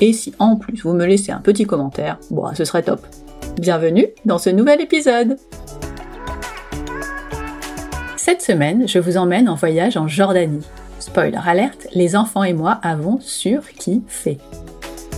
Et si en plus vous me laissez un petit commentaire, bon, ce serait top. Bienvenue dans ce nouvel épisode Cette semaine, je vous emmène en voyage en Jordanie. Spoiler alerte, les enfants et moi avons surkiffé.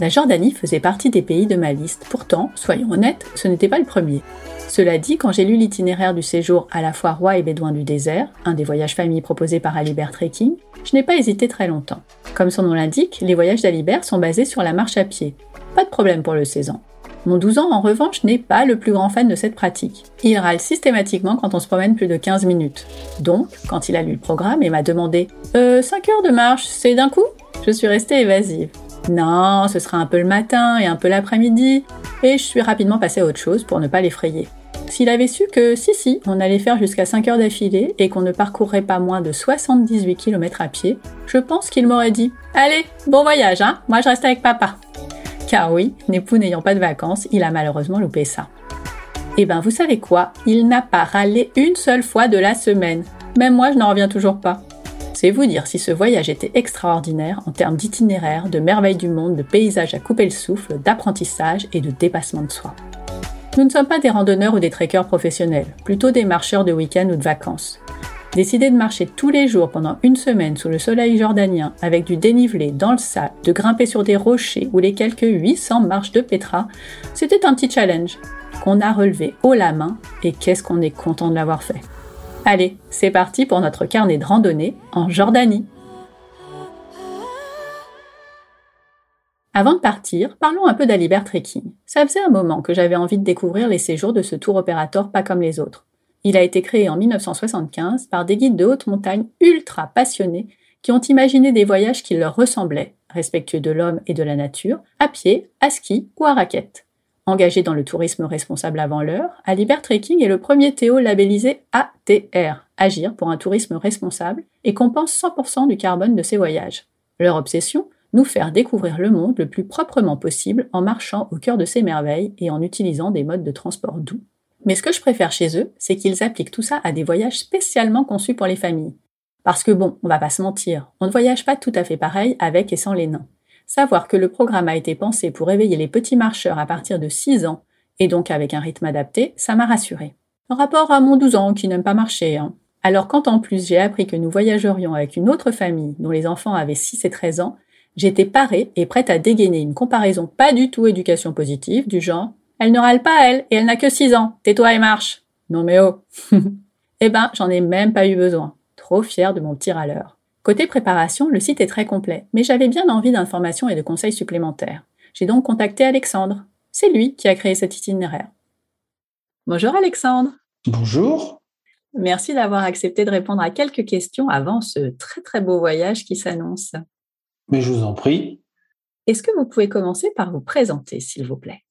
La Jordanie faisait partie des pays de ma liste, pourtant, soyons honnêtes, ce n'était pas le premier. Cela dit, quand j'ai lu l'itinéraire du séjour à la fois roi et bédouin du désert, un des voyages famille proposés par Alibert Trekking, je n'ai pas hésité très longtemps. Comme son nom l'indique, les voyages d'Alibert sont basés sur la marche à pied. Pas de problème pour le 16 ans. Mon 12 ans, en revanche, n'est pas le plus grand fan de cette pratique. Il râle systématiquement quand on se promène plus de 15 minutes. Donc, quand il a lu le programme et m'a demandé Euh, 5 heures de marche, c'est d'un coup? Je suis restée évasive. Non, ce sera un peu le matin et un peu l'après-midi. Et je suis rapidement passée à autre chose pour ne pas l'effrayer. S'il avait su que si si, on allait faire jusqu'à 5 heures d'affilée et qu'on ne parcourrait pas moins de 78 km à pied, je pense qu'il m'aurait dit Allez, bon voyage, hein Moi je reste avec papa. Car oui, n'époux n'ayant pas de vacances, il a malheureusement loupé ça. Eh ben, vous savez quoi? Il n'a pas râlé une seule fois de la semaine. Même moi, je n'en reviens toujours pas. C'est vous dire si ce voyage était extraordinaire en termes d'itinéraire, de merveilles du monde, de paysages à couper le souffle, d'apprentissage et de dépassement de soi. Nous ne sommes pas des randonneurs ou des trekkers professionnels, plutôt des marcheurs de week-end ou de vacances. Décider de marcher tous les jours pendant une semaine sous le soleil jordanien avec du dénivelé dans le sable, de grimper sur des rochers ou les quelques 800 marches de Petra, c'était un petit challenge qu'on a relevé haut la main et qu'est-ce qu'on est content de l'avoir fait. Allez, c'est parti pour notre carnet de randonnée en Jordanie. Avant de partir, parlons un peu d'Alibert Trekking. Ça faisait un moment que j'avais envie de découvrir les séjours de ce tour opérateur pas comme les autres. Il a été créé en 1975 par des guides de haute montagne ultra passionnés qui ont imaginé des voyages qui leur ressemblaient, respectueux de l'homme et de la nature, à pied, à ski ou à raquette. Engagé dans le tourisme responsable avant l'heure, Alibert Trekking est le premier Théo labellisé ATR, Agir pour un tourisme responsable, et compense 100% du carbone de ses voyages. Leur obsession Nous faire découvrir le monde le plus proprement possible en marchant au cœur de ses merveilles et en utilisant des modes de transport doux. Mais ce que je préfère chez eux, c'est qu'ils appliquent tout ça à des voyages spécialement conçus pour les familles. Parce que bon, on va pas se mentir, on ne voyage pas tout à fait pareil avec et sans les nains. Savoir que le programme a été pensé pour éveiller les petits marcheurs à partir de 6 ans, et donc avec un rythme adapté, ça m'a rassuré. Rapport à mon 12 ans qui n'aime pas marcher, hein. Alors quand en plus j'ai appris que nous voyagerions avec une autre famille dont les enfants avaient 6 et 13 ans, j'étais parée et prête à dégainer une comparaison pas du tout éducation positive, du genre elle ne râle pas, elle, et elle n'a que 6 ans. Tais-toi et marche. Non mais oh. eh ben, j'en ai même pas eu besoin. Trop fière de mon petit râleur. Côté préparation, le site est très complet, mais j'avais bien envie d'informations et de conseils supplémentaires. J'ai donc contacté Alexandre. C'est lui qui a créé cet itinéraire. Bonjour Alexandre. Bonjour. Merci d'avoir accepté de répondre à quelques questions avant ce très très beau voyage qui s'annonce. Mais je vous en prie. Est-ce que vous pouvez commencer par vous présenter, s'il vous plaît?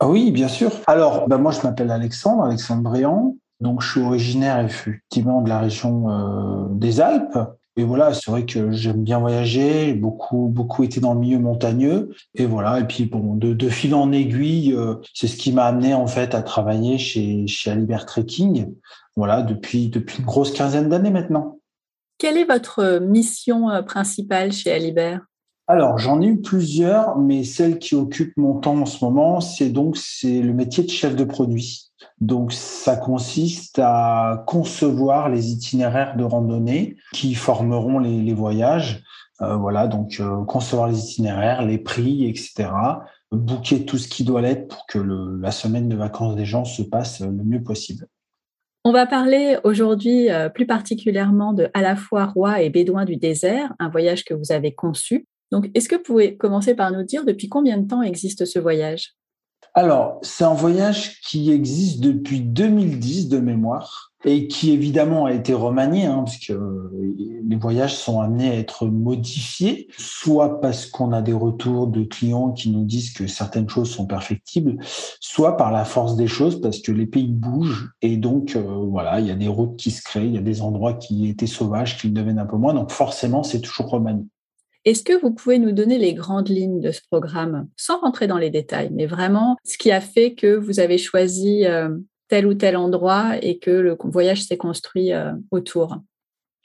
Ah oui, bien sûr. Alors, ben moi, je m'appelle Alexandre, Alexandre Briand. Donc, je suis originaire effectivement de la région euh, des Alpes. Et voilà, c'est vrai que j'aime bien voyager, beaucoup, beaucoup été dans le milieu montagneux. Et voilà, et puis bon, de, fil en aiguille, euh, c'est ce qui m'a amené en fait à travailler chez, chez Alibert Trekking. Voilà, depuis, depuis une grosse quinzaine d'années maintenant. Quelle est votre mission euh, principale chez Alibert? Alors, j'en ai eu plusieurs, mais celle qui occupe mon temps en ce moment, c'est donc c'est le métier de chef de produit. Donc, ça consiste à concevoir les itinéraires de randonnée qui formeront les, voyages. Euh, voilà, donc euh, concevoir les itinéraires, les prix, etc. bouquer tout ce qui doit l'être pour que la semaine de vacances des gens se passe le mieux possible. On va parler aujourd'hui euh, plus particulièrement de à la fois roi et bédouin du désert, un voyage que vous avez conçu. Donc, est-ce que vous pouvez commencer par nous dire depuis combien de temps existe ce voyage? Alors, c'est un voyage qui existe depuis 2010 de mémoire et qui évidemment a été remanié, hein, puisque les voyages sont amenés à être modifiés, soit parce qu'on a des retours de clients qui nous disent que certaines choses sont perfectibles, soit par la force des choses, parce que les pays bougent et donc euh, voilà, il y a des routes qui se créent, il y a des endroits qui étaient sauvages qui deviennent un peu moins, donc forcément c'est toujours remanié. Est-ce que vous pouvez nous donner les grandes lignes de ce programme, sans rentrer dans les détails, mais vraiment ce qui a fait que vous avez choisi euh, tel ou tel endroit et que le voyage s'est construit euh, autour?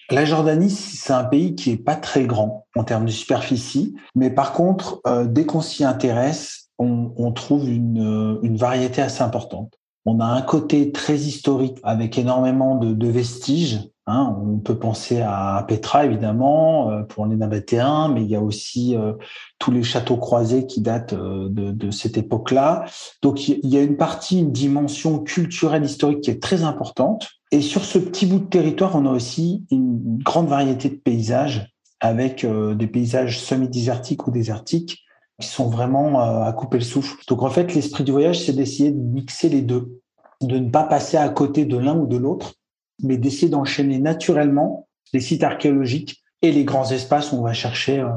La Jordanie, c'est un pays qui est pas très grand en termes de superficie, mais par contre, euh, dès qu'on s'y intéresse, on, trouve une, variété assez importante. On a un côté très historique avec énormément de vestiges Hein, on peut penser à Petra, évidemment, euh, pour les nabatéens, mais il y a aussi euh, tous les châteaux croisés qui datent euh, de, cette époque-là. Donc, il y a une partie, une dimension culturelle, historique qui est très importante. Et sur ce petit bout de territoire, on a aussi une grande variété de paysages, avec des paysages semi-désertiques ou désertiques, qui sont vraiment à couper le souffle. Donc, en fait, l'esprit du voyage, c'est d'essayer de mixer les deux, de ne pas passer à côté de l'un ou de l'autre mais d'essayer d'enchaîner naturellement les sites archéologiques et les grands espaces où on va chercher euh,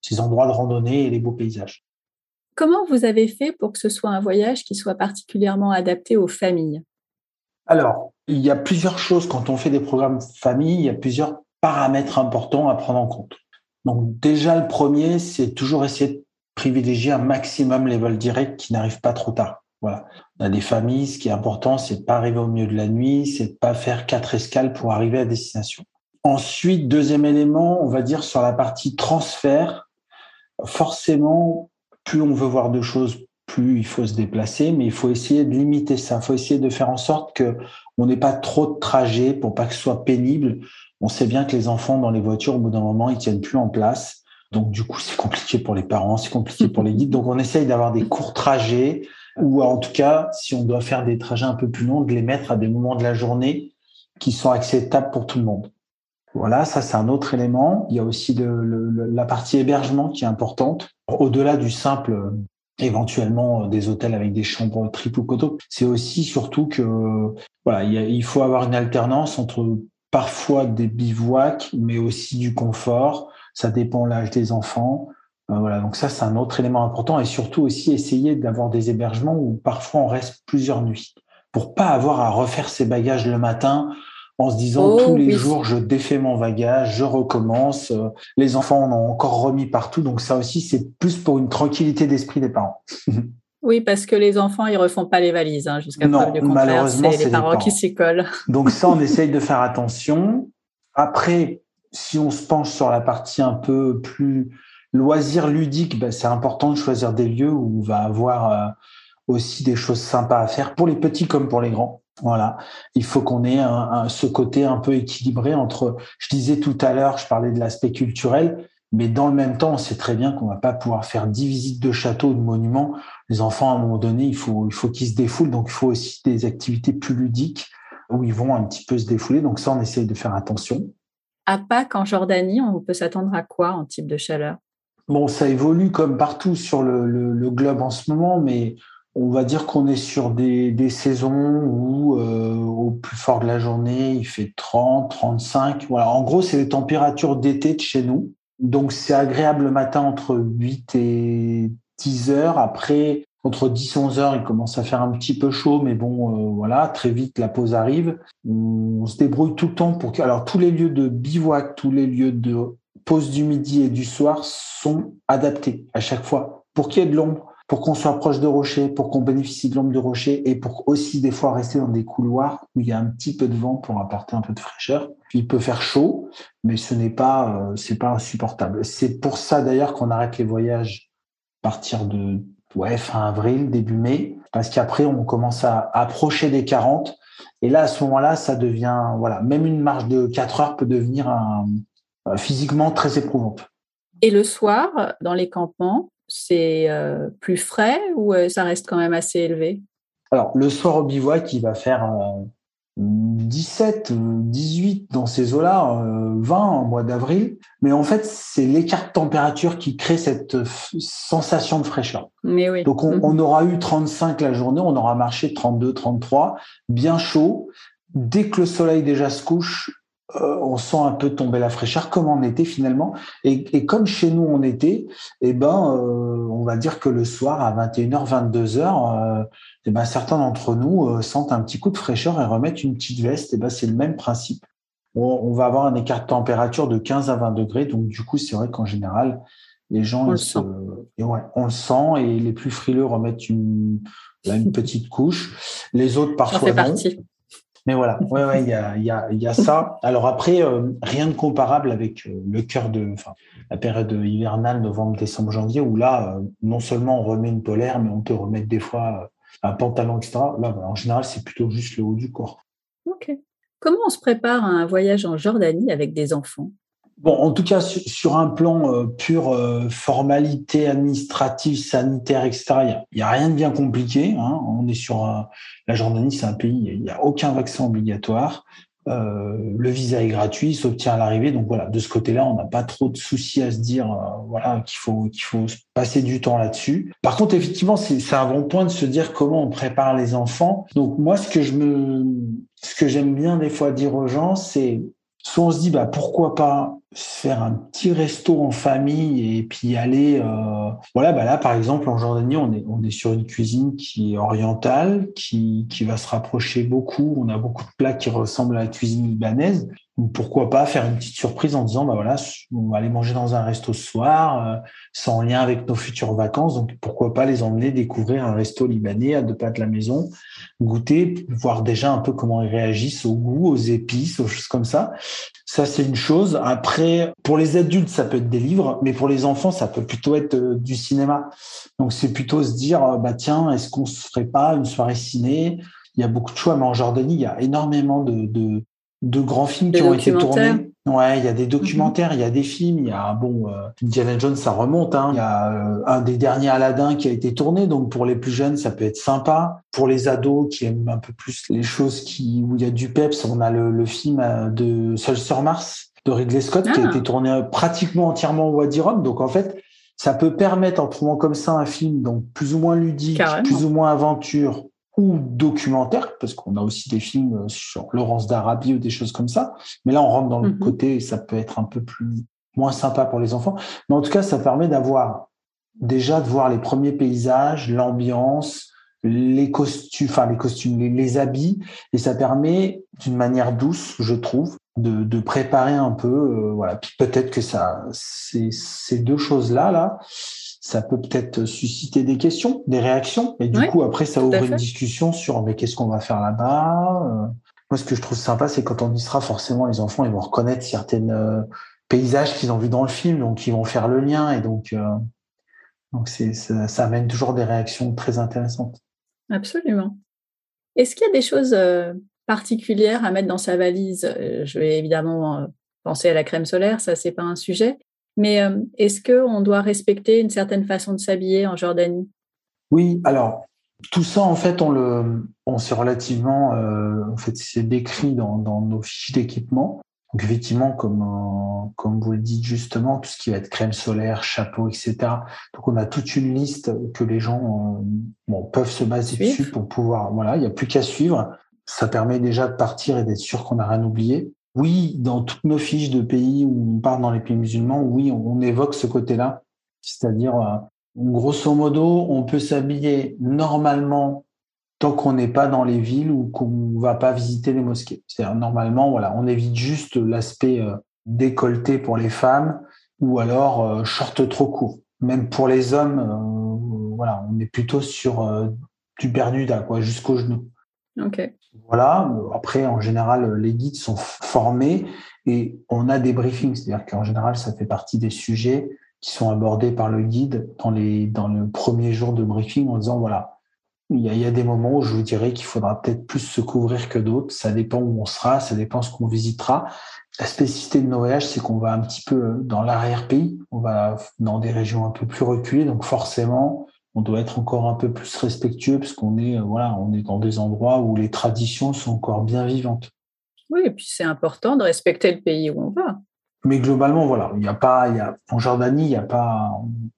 ces endroits de randonnée et les beaux paysages. Comment vous avez fait pour que ce soit un voyage qui soit particulièrement adapté aux familles? Alors, il y a plusieurs choses quand on fait des programmes famille, il y a plusieurs paramètres importants à prendre en compte. Donc déjà, le premier, c'est toujours essayer de privilégier un maximum les vols directs qui n'arrivent pas trop tard. On a des familles, ce qui est important, c'est de pas arriver au milieu de la nuit, c'est de pas faire quatre escales pour arriver à destination. Ensuite, deuxième élément, on va dire sur la partie transfert, forcément, plus on veut voir de choses, plus il faut se déplacer, mais il faut essayer de limiter ça. Il faut essayer de faire en sorte que on n'ait pas trop de trajets pour pas que ce soit pénible. On sait bien que les enfants dans les voitures, au bout d'un moment, ils tiennent plus en place. Donc, du coup, c'est compliqué pour les parents, c'est compliqué pour les guides. Donc, on essaye d'avoir des courts trajets ou en tout cas, si on doit faire des trajets un peu plus longs, de les mettre à des moments de la journée qui sont acceptables pour tout le monde. Voilà, ça c'est un autre élément. Il y a aussi la partie hébergement qui est importante. Au-delà du simple, éventuellement des hôtels avec des chambres triple ou coteau, c'est aussi surtout que voilà, il, faut avoir une alternance entre parfois des bivouacs, mais aussi du confort. Ça dépend l'âge des enfants. Euh, voilà, donc ça, c'est un autre élément important et surtout aussi essayer d'avoir des hébergements où parfois on reste plusieurs nuits pour pas avoir à refaire ses bagages le matin en se disant oh tous les jours je défais mon bagage, je recommence. Euh, les enfants en ont encore remis partout, donc ça aussi c'est plus pour une tranquillité d'esprit des parents. Oui, parce que les enfants, ils refont pas les valises hein, jusqu'à preuve du contraire. C'est les parents qui s'y collent. Donc ça, on essaye de faire attention. Après, si on se penche sur la partie un peu plus Loisirs ludiques, ben, c'est important de choisir des lieux où on va avoir euh, aussi des choses sympas à faire pour les petits comme pour les grands. Voilà, il faut qu'on ait ce côté un peu équilibré entre. Je disais tout à l'heure, je parlais de l'aspect culturel, mais dans le même temps, on sait très bien qu'on va pas pouvoir faire dix visites de châteaux ou de monuments. Les enfants, à un moment donné, il faut, il faut qu'ils se défoulent. Donc, il faut aussi des activités plus ludiques où ils vont un petit peu se défouler. Donc, ça, on essaye de faire attention. À Pâques, en Jordanie, on peut s'attendre à quoi en type de chaleur? Bon, ça évolue comme partout sur le, globe en ce moment, mais on va dire qu'on est sur des, saisons où euh, au plus fort de la journée, il fait 30, 35. Voilà. En gros, c'est les températures d'été de chez nous. Donc, c'est agréable le matin entre 8 et 10 heures. Après, entre 10 et 11 heures, il commence à faire un petit peu chaud, mais bon, euh, voilà, très vite, la pause arrive. On se débrouille tout le temps pour que, alors, tous les lieux de bivouac, tous les lieux de pause du midi et du soir sont adaptés à chaque fois pour qu'il y ait de l'ombre, pour qu'on soit proche de rochers, pour qu'on bénéficie de l'ombre de rocher et pour aussi des fois rester dans des couloirs où il y a un petit peu de vent pour apporter un peu de fraîcheur. Il peut faire chaud, mais ce n'est pas euh, c'est pas insupportable. C'est pour ça d'ailleurs qu'on arrête les voyages à partir de ouais, fin avril, début mai, parce qu'après on commence à approcher des 40 et là à ce moment-là ça devient voilà même une marche de 4 heures peut devenir un, physiquement très éprouvante. Et le soir, dans les campements, c'est plus frais ou ça reste quand même assez élevé? Alors, le soir au bivouac, il va faire 17, 18 dans ces eaux-là, 20 en mois d'avril. Mais en fait, c'est l'écart de température qui crée cette sensation de fraîcheur. Mais oui. Donc, on, on, aura eu 35 la journée, on aura marché 32, 33, bien chaud. Dès que le soleil déjà se couche, euh, on sent un peu tomber la fraîcheur, comme en été finalement? Et, comme chez nous on était, eh ben, euh, on va dire que le soir à 21h, 22h, euh, eh ben, certains d'entre nous sentent un petit coup de fraîcheur et remettent une petite veste. Eh ben, c'est le même principe. On, va avoir un écart de température de 15 à 20 degrés. Donc du coup, c'est vrai qu'en général, les gens, on, le, sent. on le sent et les plus frileux remettent une, une petite couche. Les autres parfois non. Mais voilà, ouais, ouais, il y a, y, a, y a ça. Alors après, euh, rien de comparable avec euh, le cœur de, la période hivernale, novembre, décembre, janvier, où là, euh, non seulement on remet une polaire, mais on peut remettre des fois un pantalon, etc. Là, en général, c'est plutôt juste le haut du corps. Ok. Comment on se prépare à un voyage en Jordanie avec des enfants? Bon, en tout cas, sur un plan euh, euh, formalité administrative, sanitaire, etc., il n'y a, rien de bien compliqué. Hein. On est sur la Jordanie, c'est un pays, il n'y a aucun vaccin obligatoire. Euh, le visa est gratuit, il s'obtient à l'arrivée. Donc voilà, de ce côté-là, on n'a pas trop de soucis à se dire, voilà, qu'il faut qu'il faut passer du temps là-dessus. Par contre, effectivement, c'est un bon point de se dire comment on prépare les enfants. Donc moi, ce que je me, ce que j'aime bien des fois dire aux gens, c'est soit on se dit bah pourquoi pas faire un petit resto en famille et puis aller euh, voilà bah là par exemple en Jordanie on est on est sur une cuisine qui est orientale qui qui va se rapprocher beaucoup. On a beaucoup de plats qui ressemblent à la cuisine libanaise pourquoi pas faire une petite surprise en disant bah voilà on va aller manger dans un resto ce soir euh, sans lien avec nos futures vacances donc pourquoi pas les emmener découvrir un resto libanais à deux pas de la maison goûter voir déjà un peu comment ils réagissent au goût aux épices aux choses comme ça ça, c'est une chose. Après, pour les adultes, ça peut être des livres, mais pour les enfants, ça peut plutôt être euh, du cinéma. Donc, c'est plutôt se dire, euh, bah tiens, est-ce qu'on se ferait pas une soirée ciné? Il y a beaucoup de choix, mais en Jordanie, il y a énormément de, de, de grands films qui ont été tournés. Ouais, il y a des documentaires, il y a des films, il y a bon, euh, Indiana Jones, ça remonte. Hein. Il y a euh, un des derniers Aladdin qui a été tourné, donc pour les plus jeunes, ça peut être sympa. Pour les ados qui aiment un peu plus les choses qui où il y a du peps, on a le, le film euh, de Seul sur Mars de Ridley Scott qui a ah. été tourné pratiquement entièrement au Wadi Rum. Donc en fait, ça peut permettre en trouvant comme ça un film donc plus ou moins ludique, plus ou moins aventure, ou documentaire, parce qu'on a aussi des films sur Laurence d'Arabie ou des choses comme ça. Mais là, on rentre dans le mhm. côté, ça peut être un peu plus moins sympa pour les enfants. Mais en tout cas, ça permet d'avoir déjà de voir les premiers paysages, l'ambiance, les costumes, enfin les costumes, les, habits, et ça permet d'une manière douce, je trouve, de, de préparer un peu, euh, voilà. Puis peut-être que ça, ces, ces deux choses là, là, ça peut peut-être susciter des questions, des réactions. Et du coup, après, ça ouvre une discussion sur mais qu'est-ce qu'on va faire là-bas. Euh. Moi, ce que je trouve sympa, c'est quand on y sera, forcément, les enfants, ils vont reconnaître certains euh, paysages qu'ils ont vus dans le film, donc ils vont faire le lien. Et donc, euh, donc c'est, ça, ça, amène toujours des réactions très intéressantes. Absolument. Est-ce qu'il y a des choses particulières à mettre dans sa valise? Je vais évidemment penser à la crème solaire, ça, c'est pas un sujet. Mais euh, est-ce qu'on doit respecter une certaine façon de s'habiller en Jordanie? Oui, alors tout ça, en fait, on le, on s'est relativement, euh, en fait, c'est décrit dans, dans, nos fiches d'équipement. Donc effectivement, comme euh, comme vous le dites justement, tout ce qui va être crème solaire, chapeau, etc. Donc on a toute une liste que les gens bon, peuvent se baser dessus pour pouvoir. Voilà, il n'y a plus qu'à suivre. Ça permet déjà de partir et d'être sûr qu'on n'a rien oublié. Oui, dans toutes nos fiches de pays où on part dans les pays musulmans, oui, on, évoque ce côté-là. C'est-à-dire, euh, grosso modo, on peut s'habiller normalement tant qu'on n'est pas dans les villes ou qu'on va pas visiter les mosquées. C'est-à-dire, normalement, voilà, on évite juste l'aspect euh, décolleté pour les femmes ou alors euh, short trop court. Même pour les hommes, voilà, on est plutôt sur du bernuda, quoi, jusqu'au genou. Ok. Voilà. Après, en général, les guides sont formés et on a des briefings. C'est-à-dire qu'en général, ça fait partie des sujets qui sont abordés par le guide dans les dans le premier jour de briefing en disant voilà, il y a, il y a des moments où je vous dirais qu'il faudra peut-être plus se couvrir que d'autres. Ça dépend où on sera, ça dépend ce qu'on visitera. La spécificité de nos voyages, c'est qu'on va un petit peu dans l'arrière-pays, on va dans des régions un peu plus reculées, donc forcément, on doit être encore un peu plus respectueux parce qu'on est, voilà, on est dans des endroits où les traditions sont encore bien vivantes. Oui, et puis c'est important de respecter le pays où on va. Mais globalement, voilà, il n'y a pas, il y a, en Jordanie, il y a pas,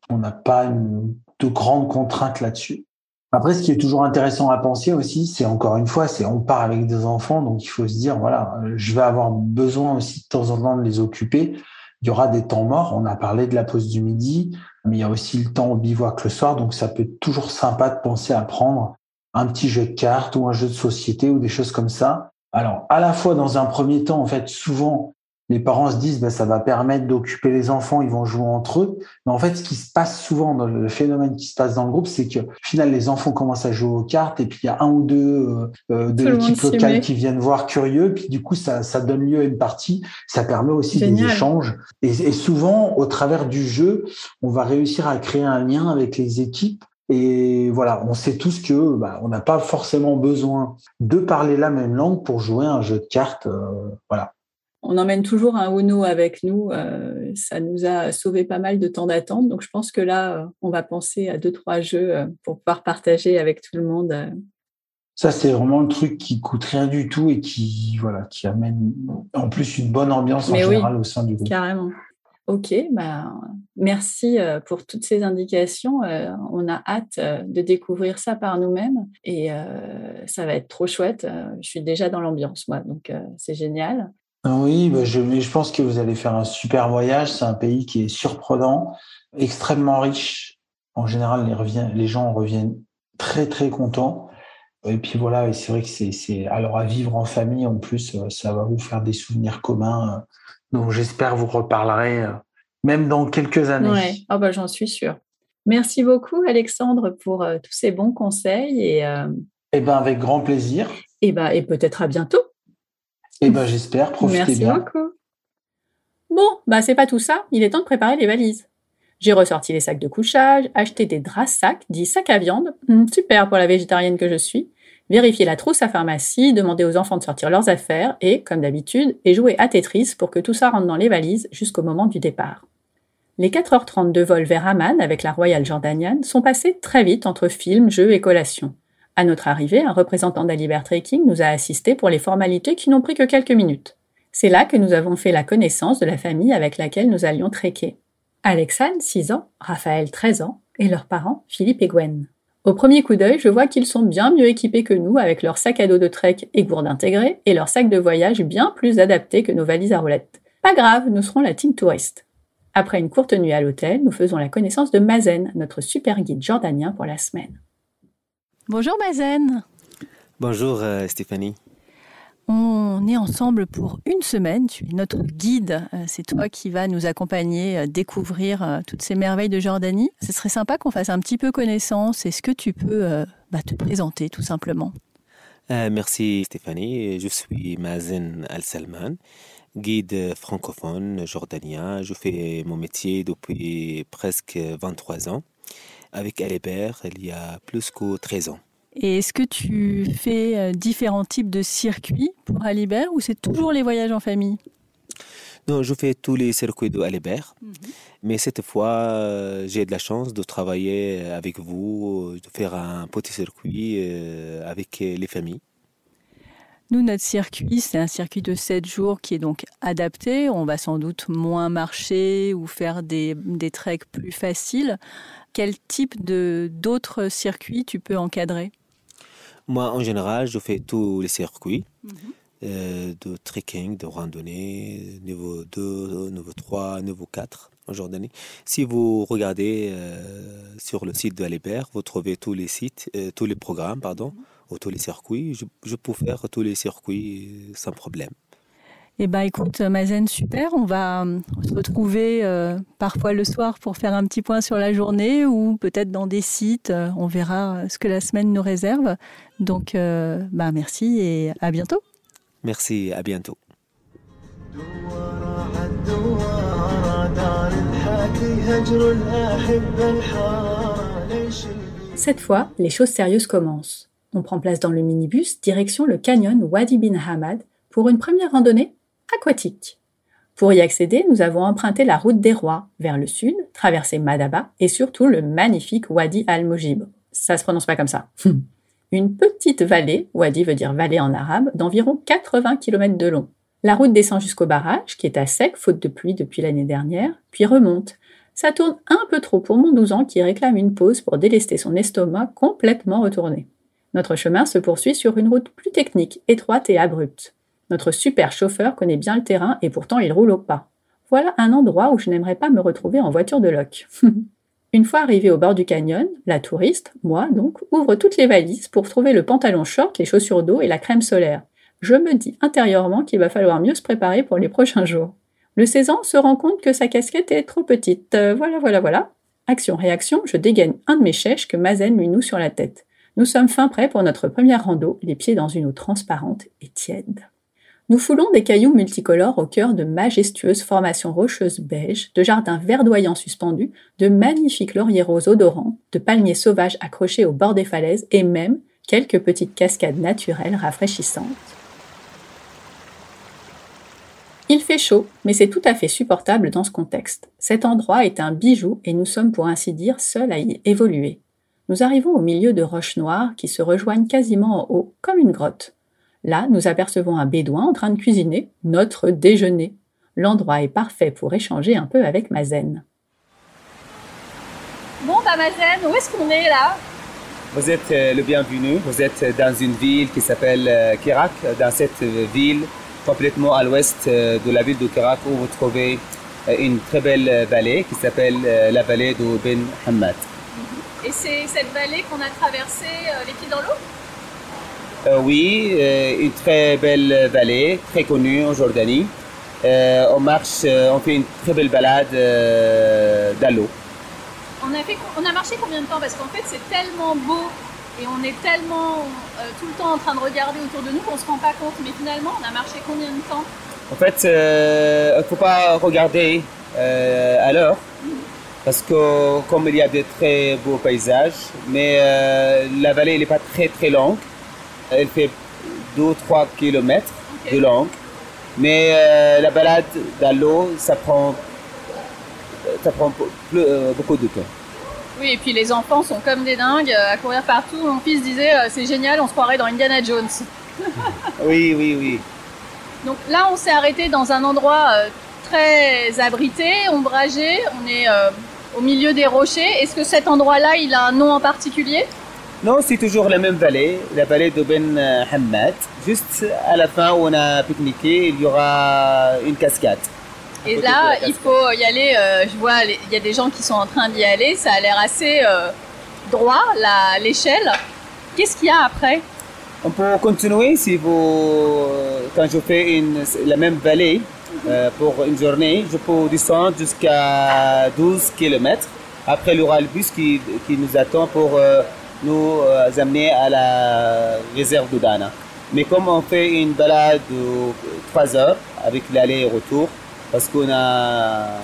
on n'a pas de grandes contraintes là-dessus. Après, ce qui est toujours intéressant à penser aussi, c'est encore une fois, c'est on part avec des enfants, donc il faut se dire, voilà, je vais avoir besoin aussi de temps en temps de les occuper. Il y aura des temps morts. On a parlé de la pause du midi, mais il y a aussi le temps au bivouac le soir, donc ça peut être toujours sympa de penser à prendre un petit jeu de cartes ou un jeu de société ou des choses comme ça. Alors, à la fois, dans un premier temps, en fait, souvent, les parents se disent bah, ça va permettre d'occuper les enfants, ils vont jouer entre eux. Mais en fait, ce qui se passe souvent dans le phénomène qui se passe dans le groupe, c'est que au final, les enfants commencent à jouer aux cartes et puis il y a un ou deux euh, euh, de l'équipe locale qui viennent voir curieux. Puis du coup, ça, ça donne lieu à une partie. Ça permet aussi des échanges. Et, et souvent, au travers du jeu, on va réussir à créer un lien avec les équipes et voilà, on sait tous que bah, on n'a pas forcément besoin de parler la même langue pour jouer un jeu de cartes. Euh, voilà on emmène toujours un Uno avec nous. Euh, ça nous a sauvé pas mal de temps d'attente. Donc, je pense que là, euh, on va penser à deux, trois jeux euh, pour pouvoir partager avec tout le monde. Ça, c'est vraiment le truc qui coûte rien du tout et qui, voilà, qui amène en plus une bonne ambiance en général au sein du groupe. Carrément. Ok, bah, merci pour toutes ces indications. on a hâte de découvrir ça par nous-mêmes et ça va être trop chouette. je suis déjà dans l'ambiance, moi, donc c'est génial. Oui, bah, je, je pense que vous allez faire un super voyage. C'est un pays qui est surprenant, extrêmement riche. En général, les, les gens reviennent très très contents. Et puis voilà, et c'est vrai que c'est, alors à vivre en famille en plus, euh, ça va vous faire des souvenirs communs. Euh, donc j'espère vous reparlerai euh, même dans quelques années. Oui, oh bah, j'en suis sûre. Merci beaucoup Alexandre pour tous ces bons conseils et. Eh ben avec grand plaisir. Et ben et peut-être à bientôt. Eh ben, j'espère. Profitez Merci beaucoup. Bon, bah, c'est pas tout ça. Il est temps de préparer les valises. J'ai ressorti les sacs de couchage, acheté des draps sacs, dits sacs à viande. Hmm, super pour la végétarienne que je suis. Vérifié la trousse à pharmacie, demandé aux enfants de sortir leurs affaires et, comme d'habitude, et joué à Tetris pour que tout ça rentre dans les valises jusqu'au moment du départ. Les 4h30 de vol vers Amman avec la Royal Jordanian sont passés très vite entre films, jeux et collations. À notre arrivée, un représentant d'Alibert Trekking nous a assistés pour les formalités qui n'ont pris que quelques minutes. C'est là que nous avons fait la connaissance de la famille avec laquelle nous allions trekker. Alexandre, 6 ans, Raphaël, 13 ans, et leurs parents, Philippe et Gwen. Au premier coup d'œil, je vois qu'ils sont bien mieux équipés que nous avec leur sac à dos de trek et gourde intégrée et leur sac de voyage bien plus adapté que nos valises à roulettes. Pas grave, nous serons la team touriste. Après une courte nuit à l'hôtel, nous faisons la connaissance de Mazen, notre super guide jordanien pour la semaine. Bonjour Mazen. Bonjour euh, Stéphanie. On est ensemble pour une semaine. Tu es notre guide. Euh, c'est toi qui vas nous accompagner, euh, découvrir toutes ces merveilles de Jordanie. Ce serait sympa qu'on fasse un petit peu connaissance. Est-ce que tu peux bah, te présenter tout simplement? Merci Stéphanie. Je suis Mazen Al-Salman, guide francophone jordanien. Je fais mon métier depuis presque 23 ans avec Alébert il y a plus que 13 ans. Et est-ce que tu fais euh, différents types de circuits pour Alibert ou c'est toujours les voyages en famille? Non, je fais tous les circuits de Alibert. Mhm. Mais cette fois, euh, j'ai de la chance de travailler avec vous, de faire un petit circuit euh, avec les familles. Nous, notre circuit, c'est un circuit de 7 jours qui est donc adapté. On va sans doute moins marcher ou faire des, des treks plus faciles quel type de d'autres circuits tu peux encadrer? Moi, en général, je fais tous les circuits. Mhm. Euh, de trekking, de randonnée, niveau 2, niveau 3, niveau 4 en Jordanie. Si vous regardez euh, sur le site de Alibert, vous trouvez tous les sites, euh, tous les programmes, pardon, mhm. ou tous les circuits. Je, je, peux faire tous les circuits sans problème. Eh bien, écoute, Mazen, super. On va euh, se retrouver euh, parfois le soir pour faire un petit point sur la journée ou peut-être dans des sites. Euh, on verra ce que la semaine nous réserve. Donc, bah, merci et à bientôt. Merci, à bientôt. Cette fois, les choses sérieuses commencent. On prend place dans le minibus, direction le canyon Wadi bin Hamad, pour une première randonnée aquatique. Pour y accéder, nous avons emprunté la route des rois vers le sud, traversé Madaba et surtout le magnifique Wadi al-Mojib. Ça se prononce pas comme ça. Une petite vallée, Wadi veut dire vallée en arabe, d'environ 80 km de long. La route descend jusqu'au barrage, qui est à sec faute de pluie depuis l'année dernière, puis remonte. Ça tourne un peu trop pour mon 12 ans qui réclame une pause pour délester son estomac complètement retourné. Notre chemin se poursuit sur une route plus technique, étroite et abrupte. Notre super chauffeur connaît bien le terrain et pourtant il roule au pas. Voilà un endroit où je n'aimerais pas me retrouver en voiture de loc. Une fois arrivé au bord du canyon, la touriste, moi donc, ouvre toutes les valises pour trouver le pantalon short, les chaussures d'eau et la crème solaire. Je me dis intérieurement qu'il va falloir mieux se préparer pour les prochains jours. Le 16 ans se rend compte que sa casquette est trop petite. Euh, voilà, voilà, voilà. Action-réaction, je dégaine un de mes chèches que Mazen lui noue sur la tête. Nous sommes fin prêts pour notre première rando, les pieds dans une eau transparente et tiède. Nous foulons des cailloux multicolores au cœur de majestueuses formations rocheuses beiges, de jardins verdoyants suspendus, de magnifiques lauriers roses odorants, de palmiers sauvages accrochés au bord des falaises et même quelques petites cascades naturelles rafraîchissantes. Il fait chaud, mais c'est tout à fait supportable dans ce contexte. Cet endroit est un bijou et nous sommes pour ainsi dire seuls à y évoluer. Nous arrivons au milieu de roches noires qui se rejoignent quasiment en haut, comme une grotte. Là, nous apercevons un bédouin en train de cuisiner notre déjeuner. L'endroit est parfait pour échanger un peu avec Mazen. Bon, bah Mazen, où est-ce qu'on est là? Vous êtes euh, le bienvenu. Vous êtes dans une ville qui s'appelle euh, Kirak. Dans cette ville, complètement à l'ouest euh, de la ville de Kirak, où vous trouvez une très belle vallée qui s'appelle la vallée de Ben Hamad. Et c'est cette vallée qu'on a traversée les pieds dans l'eau? Euh, oui, euh, une très belle vallée, très connue en Jordanie. Euh, on marche, on fait une très belle balade. On a, fait, on a marché combien de temps? Parce qu'en fait, c'est tellement beau et on est tellement tout le temps en train de regarder autour de nous qu'on ne se rend pas compte. Mais finalement, on a marché combien de temps? En fait, il ne faut pas regarder à l'heure. Parce que comme il y a de très beaux paysages, mais la vallée n'est pas très très longue. Elle fait 2-3 km de long. Mais euh, la balade dans l'eau, ça prend, ça prend euh, beaucoup de temps. Oui, et puis les enfants sont comme des dingues euh, à courir partout. Mon fils disait c'est génial, on se croirait dans Indiana Jones. oui, oui, oui. Donc là, on s'est arrêté dans un endroit très abrité, ombragé. On est au milieu des rochers. Est-ce que cet endroit-là, il a un nom en particulier? Non, c'est toujours la même vallée, la vallée de Ben Hamad. Juste à la fin où on a pique-niqué, il y aura une cascade. Et là, il faut y aller. Euh, je vois, il y a des gens qui sont en train d'y aller. Ça a l'air assez euh, droit, l'échelle. Qu'est-ce qu'il y a après? On peut continuer si vous. Quand je fais une, la même vallée euh, pour une journée, je peux descendre jusqu'à 12 km. Après, il y aura le bus qui, qui nous attend pour nous euh, amener à la réserve de Dana. Mais comme on fait une balade de 3 heures avec l'aller et retour, parce qu'on a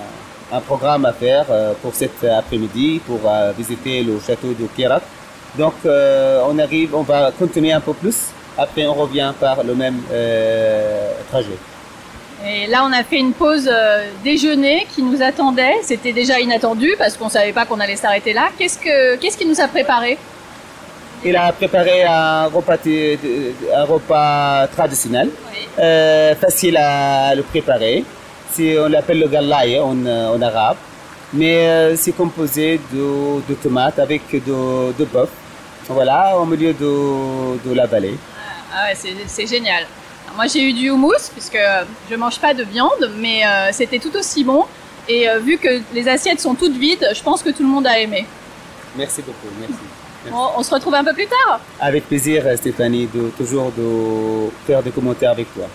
un programme à faire euh, pour cet après-midi pour euh, visiter le château de Kirak. Donc on arrive, on va continuer un peu plus. Après on revient par le même trajet. Et là, on a fait une pause déjeuner qui nous attendait. C'était déjà inattendu parce qu'on savait pas qu'on allait s'arrêter là. Qu'est-ce que, qu'est-ce qui nous a préparé il a préparé un repas, un repas traditionnel, euh, facile à le préparer. on l'appelle le galaï en, en, arabe, mais euh, c'est composé de, de, tomates avec de, de bœuf. Voilà, au milieu de, de la vallée. Ah ouais, c'est génial. moi j'ai eu du houmous puisque je mange pas de viande, mais euh, c'était tout aussi bon. Et vu que les assiettes sont toutes vides, je pense que tout le monde a aimé. Merci beaucoup, merci on se retrouve un peu plus tard. Avec plaisir, Stéphanie, de toujours de faire des commentaires avec toi.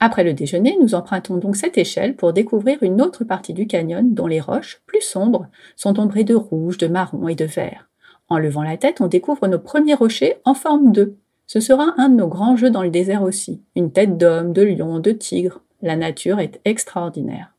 Après le déjeuner, nous empruntons donc cette échelle pour découvrir une autre partie du canyon dont les roches, plus sombres, sont ombrées de rouge, de marron et de vert. En levant la tête, on découvre nos premiers rochers en forme d'œufs. Ce sera un de nos grands jeux dans le désert aussi. Une tête d'homme, de lion, de tigre. La nature est extraordinaire.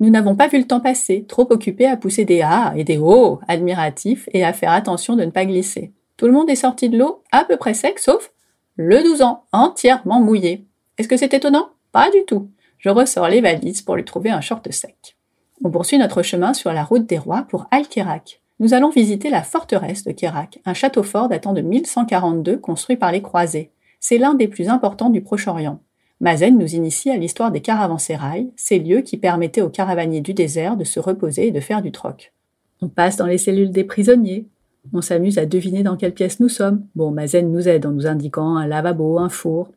Nous n'avons pas vu le temps passer, trop occupés à pousser des A et des O admiratifs et à faire attention de ne pas glisser. Tout le monde est sorti de l'eau à peu près sec, sauf le 12 ans, entièrement mouillé. Est-ce que c'est étonnant? Pas du tout. Je ressors les valises pour lui trouver un short sec. On poursuit notre chemin sur la route des rois pour Al-Kérak. Nous allons visiter la forteresse de Kérak, un château fort datant de 1142 construit par les croisés. C'est l'un des plus importants du Proche-Orient. Mazen nous initie à l'histoire des caravansérails, ces lieux qui permettaient aux caravaniers du désert de se reposer et de faire du troc. On passe dans les cellules des prisonniers. On s'amuse à deviner dans quelle pièce nous sommes. Bon, Mazen nous aide en nous indiquant un lavabo, un four.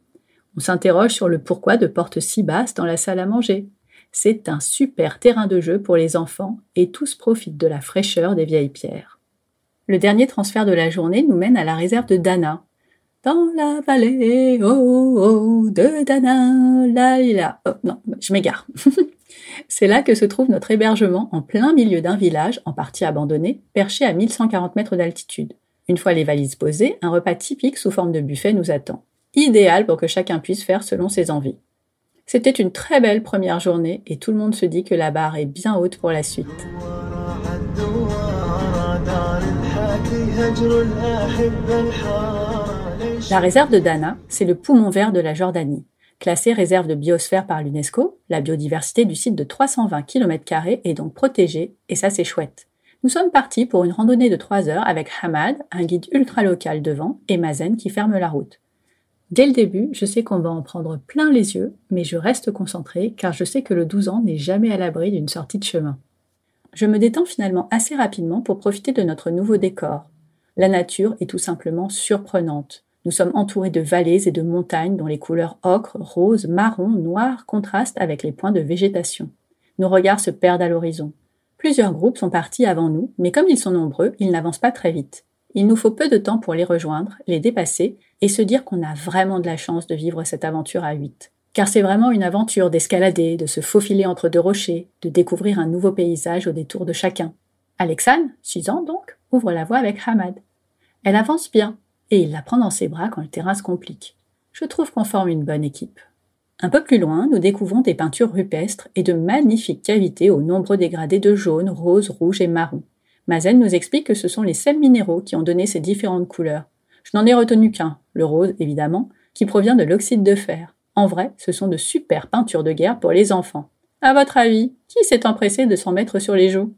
On s'interroge sur le pourquoi de portes si basses dans la salle à manger. C'est un super terrain de jeu pour les enfants et tous profitent de la fraîcheur des vieilles pierres. Le dernier transfert de la journée nous mène à la réserve de Dana. Dans la vallée, oh, oh, de Dana. Oh, non, je m'égare. C'est là que se trouve notre hébergement en plein milieu d'un village, en partie abandonné, perché à 1140 mètres d'altitude. Une fois les valises posées, un repas typique sous forme de buffet nous attend. Idéal pour que chacun puisse faire selon ses envies. C'était une très belle première journée et tout le monde se dit que la barre est bien haute pour la suite. La réserve de Dana, c'est le poumon vert de la Jordanie. Classée réserve de biosphère par l'UNESCO, la biodiversité du site de 320 km est donc protégée, et ça c'est chouette. Nous sommes partis pour une randonnée de 3 heures avec Hamad, un guide ultra local devant, et Mazen qui ferme la route. Dès le début, je sais qu'on va en prendre plein les yeux, mais je reste concentré car je sais que le 12 ans n'est jamais à l'abri d'une sortie de chemin. Je me détends finalement assez rapidement pour profiter de notre nouveau décor. La nature est tout simplement surprenante. Nous sommes entourés de vallées et de montagnes dont les couleurs ocre, rose, marron, noir contrastent avec les points de végétation. Nos regards se perdent à l'horizon. Plusieurs groupes sont partis avant nous, mais comme ils sont nombreux, ils n'avancent pas très vite. Il nous faut peu de temps pour les rejoindre, les dépasser et se dire qu'on a vraiment de la chance de vivre cette aventure à 8. Car c'est vraiment une aventure d'escalader, de se faufiler entre deux rochers, de découvrir un nouveau paysage au détour de chacun. Alexane, 6 ans donc, ouvre la voie avec Hamad. Elle avance bien, et il la prend dans ses bras quand le terrain se complique. Je trouve qu'on forme une bonne équipe. Un peu plus loin, nous découvrons des peintures rupestres et de magnifiques cavités aux nombreux dégradés de jaune, rose, rouge et marron. Mazen nous explique que ce sont les sels minéraux qui ont donné ces différentes couleurs. Je n'en ai retenu qu'un, le rose évidemment, qui provient de l'oxyde de fer. En vrai, ce sont de super peintures de guerre pour les enfants. À votre avis, qui s'est empressé de s'en mettre sur les joues?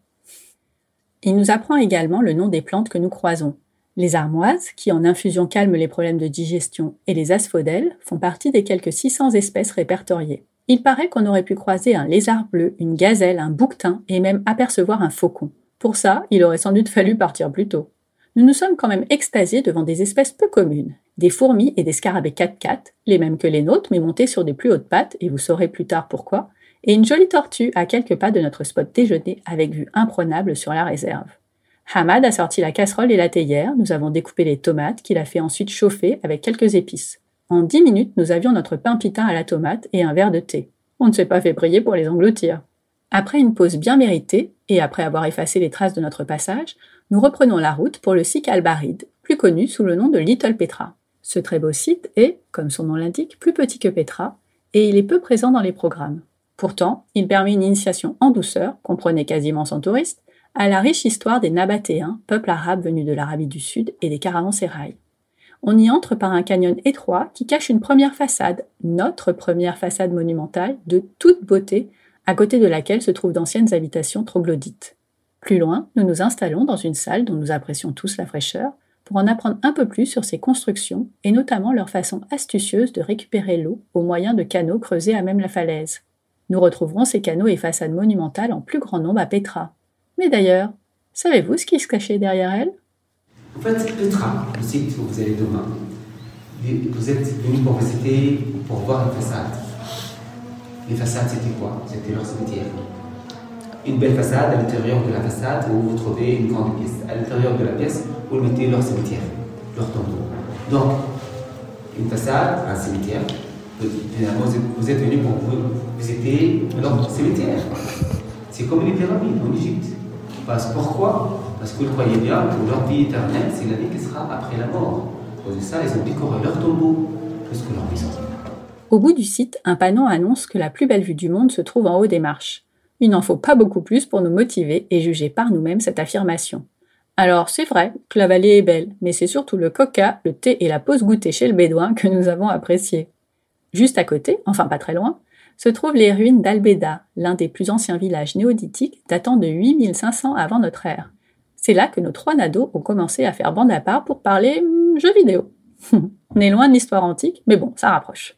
Il nous apprend également le nom des plantes que nous croisons. Les armoises, qui en infusion calment les problèmes de digestion, et les asphodèles font partie des quelques 600 espèces répertoriées. Il paraît qu'on aurait pu croiser un lézard bleu, une gazelle, un bouquetin et même apercevoir un faucon. Pour ça, il aurait sans doute fallu partir plus tôt. Nous nous sommes quand même extasiés devant des espèces peu communes, des fourmis et des scarabées 4x4, les mêmes que les nôtres mais montés sur des plus hautes pattes, et vous saurez plus tard pourquoi, et une jolie tortue à quelques pas de notre spot déjeuner avec vue imprenable sur la réserve. Hamad a sorti la casserole et la théière, nous avons découpé les tomates qu'il a fait ensuite chauffer avec quelques épices. En dix minutes, nous avions notre pain pitain à la tomate et un verre de thé. On ne s'est pas fait briller pour les engloutir. Après une pause bien méritée, et après avoir effacé les traces de notre passage, nous reprenons la route pour le Sik al-Barid, plus connu sous le nom de Little Petra. Ce très beau site est, comme son nom l'indique, plus petit que Petra, et il est peu présent dans les programmes. Pourtant, il permet une initiation en douceur, comprenez quasiment sans touristes, à la riche histoire des Nabatéens, peuple arabe venu de l'Arabie du Sud, et des caravansérails. On y entre par un canyon étroit qui cache une première façade, notre première façade monumentale, de toute beauté, à côté de laquelle se trouvent d'anciennes habitations troglodytes. Plus loin, nous nous installons dans une salle dont nous apprécions tous la fraîcheur pour en apprendre un peu plus sur ces constructions et notamment leur façon astucieuse de récupérer l'eau au moyen de canaux creusés à même la falaise. Nous retrouverons ces canaux et façades monumentales en plus grand nombre à Petra. Mais d'ailleurs, savez-vous ce qui se cachait derrière elle? En fait, Petra, le site où vous allez demain, vous êtes venu pour visiter, pour voir une façade. Les façades, c'était quoi? C'était leur cimetière. Une belle façade, à l'intérieur de la façade, où vous trouvez une grande pièce. À l'intérieur de la pièce, vous mettez leur cimetière, leur tombeau. Donc, une façade, un cimetière. Finalement, vous êtes venu pour visiter leur cimetière. C'est comme les pyramides en Égypte. Pourquoi? Parce qu'ils croyaient bien que leur vie éternelle, c'est la vie qui sera après la mort. Pour que. Au bout du site, un panneau annonce que la plus belle vue du monde se trouve en haut des marches. Il n'en faut pas beaucoup plus pour nous motiver et juger par nous-mêmes cette affirmation. Alors c'est vrai que la vallée est belle, mais c'est surtout le coca, le thé et la pause goûter chez le bédouin que nous avons appréciés. Juste à côté, enfin pas très loin, se trouvent les ruines d'Albeda, l'un des plus anciens villages néolithiques datant de 8500 avant notre ère. C'est là que nos trois nados ont commencé à faire bande à part pour parler hmm, jeux vidéo. On est loin de l'histoire antique, mais bon, ça rapproche.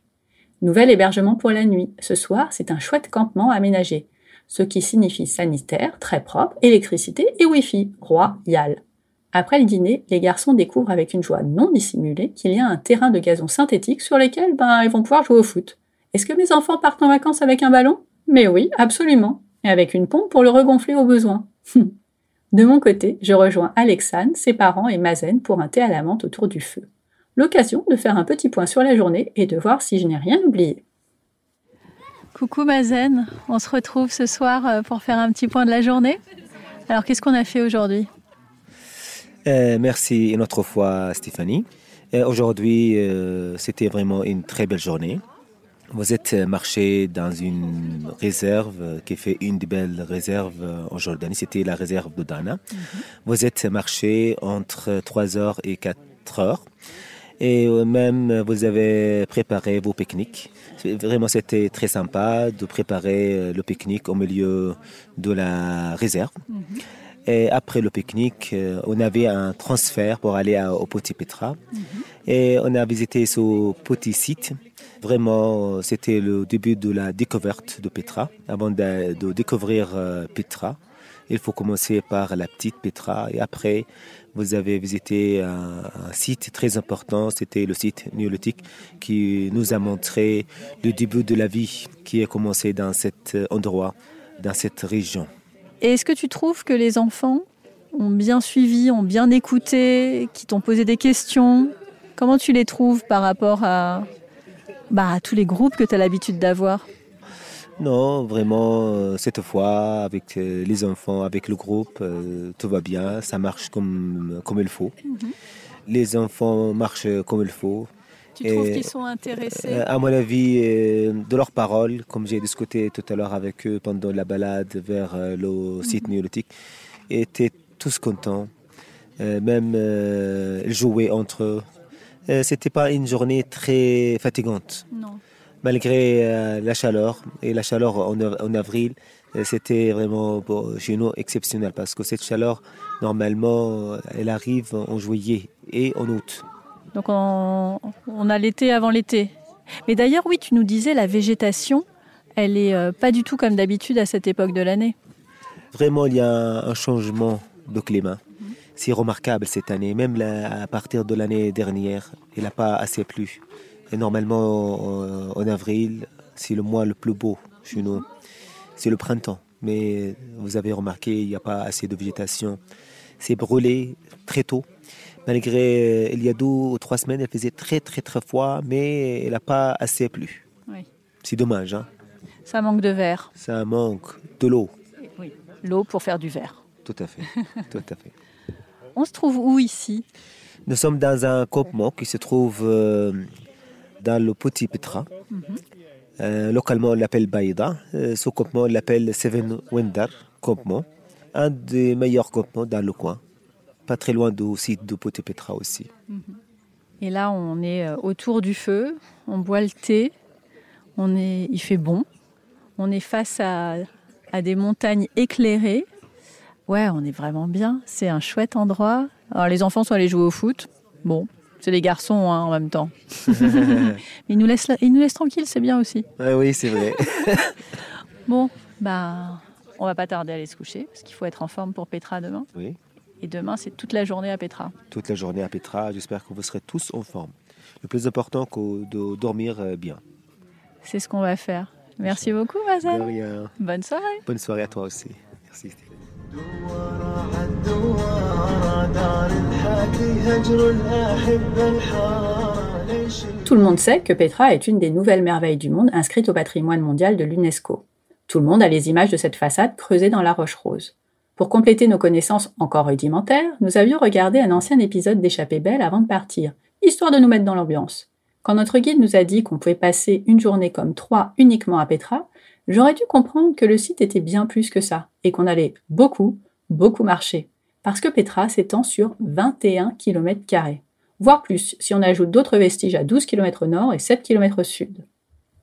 Nouvel hébergement pour la nuit. Ce soir, c'est un chouette campement aménagé. Ce qui signifie sanitaire, très propre, électricité et Wi-Fi. Royal. Après le dîner, les garçons découvrent avec une joie non dissimulée qu'il y a un terrain de gazon synthétique sur lequel ben, ils vont pouvoir jouer au foot. Est-ce que mes enfants partent en vacances avec un ballon? Mais oui, absolument. Et avec une pompe pour le regonfler au besoin. de mon côté, je rejoins Alexane, ses parents et Mazen pour un thé à la menthe autour du feu. L'occasion de faire un petit point sur la journée et de voir si je n'ai rien oublié. Coucou Mazen, on se retrouve ce soir euh, pour faire un petit point de la journée? Alors qu'est-ce qu'on a fait aujourd'hui? Euh, Merci une autre fois Stéphanie. Euh, aujourd'hui, c'était vraiment une très belle journée. Vous êtes marché dans une réserve qui fait une des belles réserves en Jordanie, c'était la réserve de Dana. Mhm. Vous êtes marché entre 3 heures et 4 heures et même vous avez préparé vos pique-niques. Vraiment, c'était très sympa de préparer le pique-nique au milieu de la réserve. Mhm. Et après le pique-nique, euh, on avait un transfert pour aller au Petit Petra. Mhm. Et on a visité ce petit site. Vraiment, c'était le début de la découverte de Petra. Avant de, découvrir euh, Petra, il faut commencer par la petite Petra. Et après, vous avez visité un, site très important. C'était le site néolithique qui nous a montré le début de la vie qui a commencé dans cet endroit, dans cette région. Et est-ce que tu trouves que les enfants ont bien suivi, ont bien écouté, qui t'ont posé des questions? Comment tu les trouves par rapport à, bah, à tous les groupes que tu as l'habitude d'avoir non, vraiment, euh, cette fois, avec euh, les enfants, avec le groupe, euh, tout va bien, ça marche comme, comme il faut. Mhm. Les enfants marchent comme il faut. Tu trouves qu'ils sont intéressés? À mon avis, de leurs paroles, comme j'ai discuté tout à l'heure avec eux pendant la balade vers le site néolithique, étaient tous contents. même ils jouaient entre eux. C'était pas une journée très fatigante. Non malgré euh, la chaleur. Et la chaleur en, avril, euh, c'était vraiment chez nous exceptionnel parce que cette chaleur, normalement, euh, elle arrive en juillet et en août. Donc on, a l'été avant l'été. Mais d'ailleurs, oui, tu nous disais, la végétation, elle n'est pas du tout comme d'habitude à cette époque de l'année. Vraiment, il y a un changement de climat. C'est remarquable cette année. Même à partir de l'année dernière, il n'a pas assez plu. Et normalement, en, avril, c'est le mois le plus beau chez nous. C'est le printemps. Mais vous avez remarqué, il n'y a pas assez de végétation. C'est brûlé très tôt. Malgré, il y a deux ou trois semaines, il faisait très très très froid, mais il n'a pas assez plu. C'est dommage. Hein? Ça manque de verre. Ça manque de l'eau. Oui, l'eau pour faire du verre. Tout à fait. Tout à fait. On se trouve où ici? Nous sommes dans un campement qui se trouve euh, dans le Petit Petra. Mhm. Euh, localement, on l'appelle Baïda. Euh, ce campement, on l'appelle Seven Wonder campement. Un des meilleurs campements dans le coin. Pas très loin du site de Petit Petra aussi. Mhm. Et là, on est autour du feu, on boit le thé, on est, il fait bon. On est face à, à des montagnes éclairées. Ouais, on est vraiment bien. C'est un chouette endroit. Alors, les enfants sont allés jouer au foot. Bon, c'est les garçons hein, en même temps. Mais ils nous laissent, ils nous laissent tranquilles, c'est bien aussi. oui, c'est vrai. bon, bah, on va pas tarder à aller se coucher parce qu'il faut être en forme pour Petra demain. Oui. Et demain, c'est toute la journée à Petra. Toute la journée à Petra. J'espère que vous serez tous en forme. Le plus important, c'est de dormir euh, bien. C'est ce qu'on va faire. Merci beaucoup, Mazen. Bonne soirée. Bonne soirée à toi aussi. Merci. Tout le monde sait que Petra est une des nouvelles merveilles du monde inscrites au patrimoine mondial de l'UNESCO. Tout le monde a les images de cette façade creusée dans la roche rose. Pour compléter nos connaissances encore rudimentaires, nous avions regardé un ancien épisode d'Échappée belle avant de partir, histoire de nous mettre dans l'ambiance. Quand notre guide nous a dit qu'on pouvait passer une journée comme trois uniquement à Petra, j'aurais dû comprendre que le site était bien plus que ça, et qu'on allait beaucoup, beaucoup marcher. Parce que Petra s'étend sur 21 km, voire plus si on ajoute d'autres vestiges à 12 km nord et 7 km sud.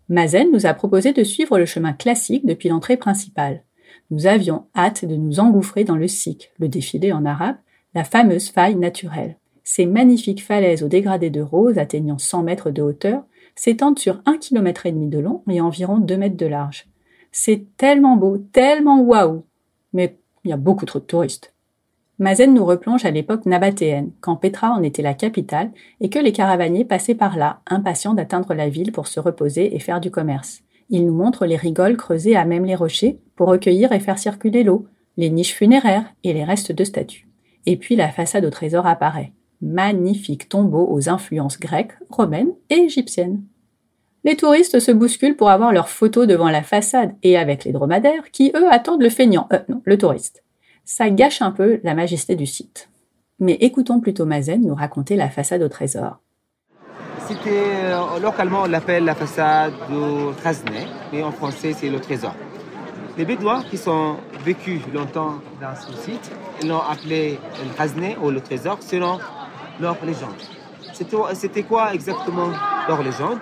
Mazen nous a proposé de suivre le chemin classique depuis l'entrée principale. Nous avions hâte de nous engouffrer dans le Sik, le défilé en arabe, la fameuse faille naturelle. Ces magnifiques falaises au dégradé de rose atteignant 100 mètres de hauteur s'étendent sur un kilomètre et demi de long et environ 2 mètres de large. C'est tellement beau, tellement waouh! Mais il y a beaucoup trop de touristes. Mazen nous replonge à l'époque nabatéenne, quand Petra en était la capitale et que les caravaniers passaient par là, impatients d'atteindre la ville pour se reposer et faire du commerce. Il nous montre les rigoles creusées à même les rochers pour recueillir et faire circuler l'eau, les niches funéraires et les restes de statues. Et puis la façade au trésor apparaît. Magnifique tombeau aux influences grecques, romaines et égyptiennes. Les touristes se bousculent pour avoir leurs photos devant la façade et avec les dromadaires qui, eux, attendent le feignant, euh, non, le touriste. Ça gâche un peu la majesté du site. Mais écoutons plutôt Mazen nous raconter la façade au trésor. C'était, euh, localement, on l'appelle la façade du Krasnay, mais en français, c'est le trésor. Les Bédouins qui sont vécus longtemps dans ce site, l'ont appelé le Krasnay ou le trésor selon leur légende. C'était quoi exactement leur légende?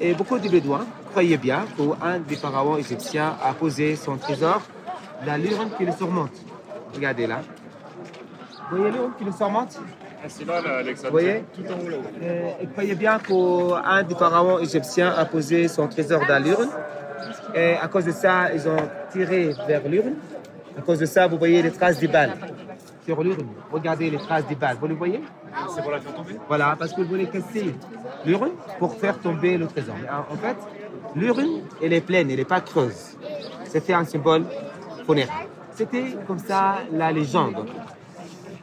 Et beaucoup de Bédouins croyaient bien qu'un des pharaons égyptiens a posé son trésor dans l'urne qui le surmonte. Regardez là. Vous voyez l'urne qui le surmonte? Ah, C'est là, Alexandre. Vous voyez? Tout en haut là-haut. Euh, Ils croyaient bien qu'un des pharaons égyptiens a posé son trésor dans l'urne. Et à cause de ça, ils ont tiré vers l'urne. À cause de ça, vous voyez les traces des balles sur l'urne. Regardez les traces des balles. Vous les voyez? C'est pour la faire tomber? Voilà, parce que vous voulez casser l'urne pour faire tomber le trésor. En fait, l'urne, elle est pleine, elle n'est pas creuse. C'était un symbole funéraire. C'était comme ça la légende.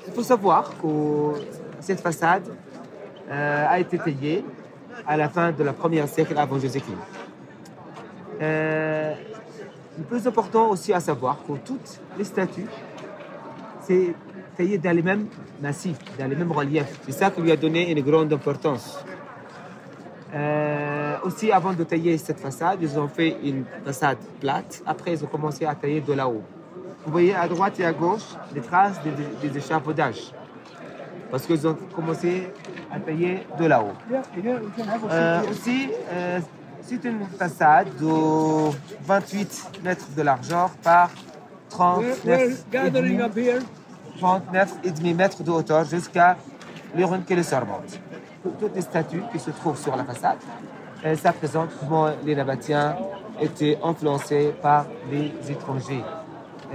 Il faut savoir que cette façade euh, a été taillée à la fin de la première siècle avant Jésus-Christ. Euh, le plus important aussi à savoir que toutes les statues, c'est dans les mêmes massifs, dans les mêmes reliefs. C'est ça qui lui a donné une grande importance. Euh, aussi, avant de tailler cette façade, ils ont fait une façade plate. Après, ils ont commencé à tailler de là-haut. Vous voyez à droite et à gauche les traces des, des, des échafaudages. Parce qu'ils ont commencé à tailler de là-haut. Euh, aussi, euh, c'est une façade de 28 mètres de largeur par 30 mètres. 30 mètres et demi de hauteur jusqu'à l'urne qui les surmonte. Toutes les statues qui se trouvent sur la façade, ça présente comment les Nabatiens étaient influencés par les étrangers,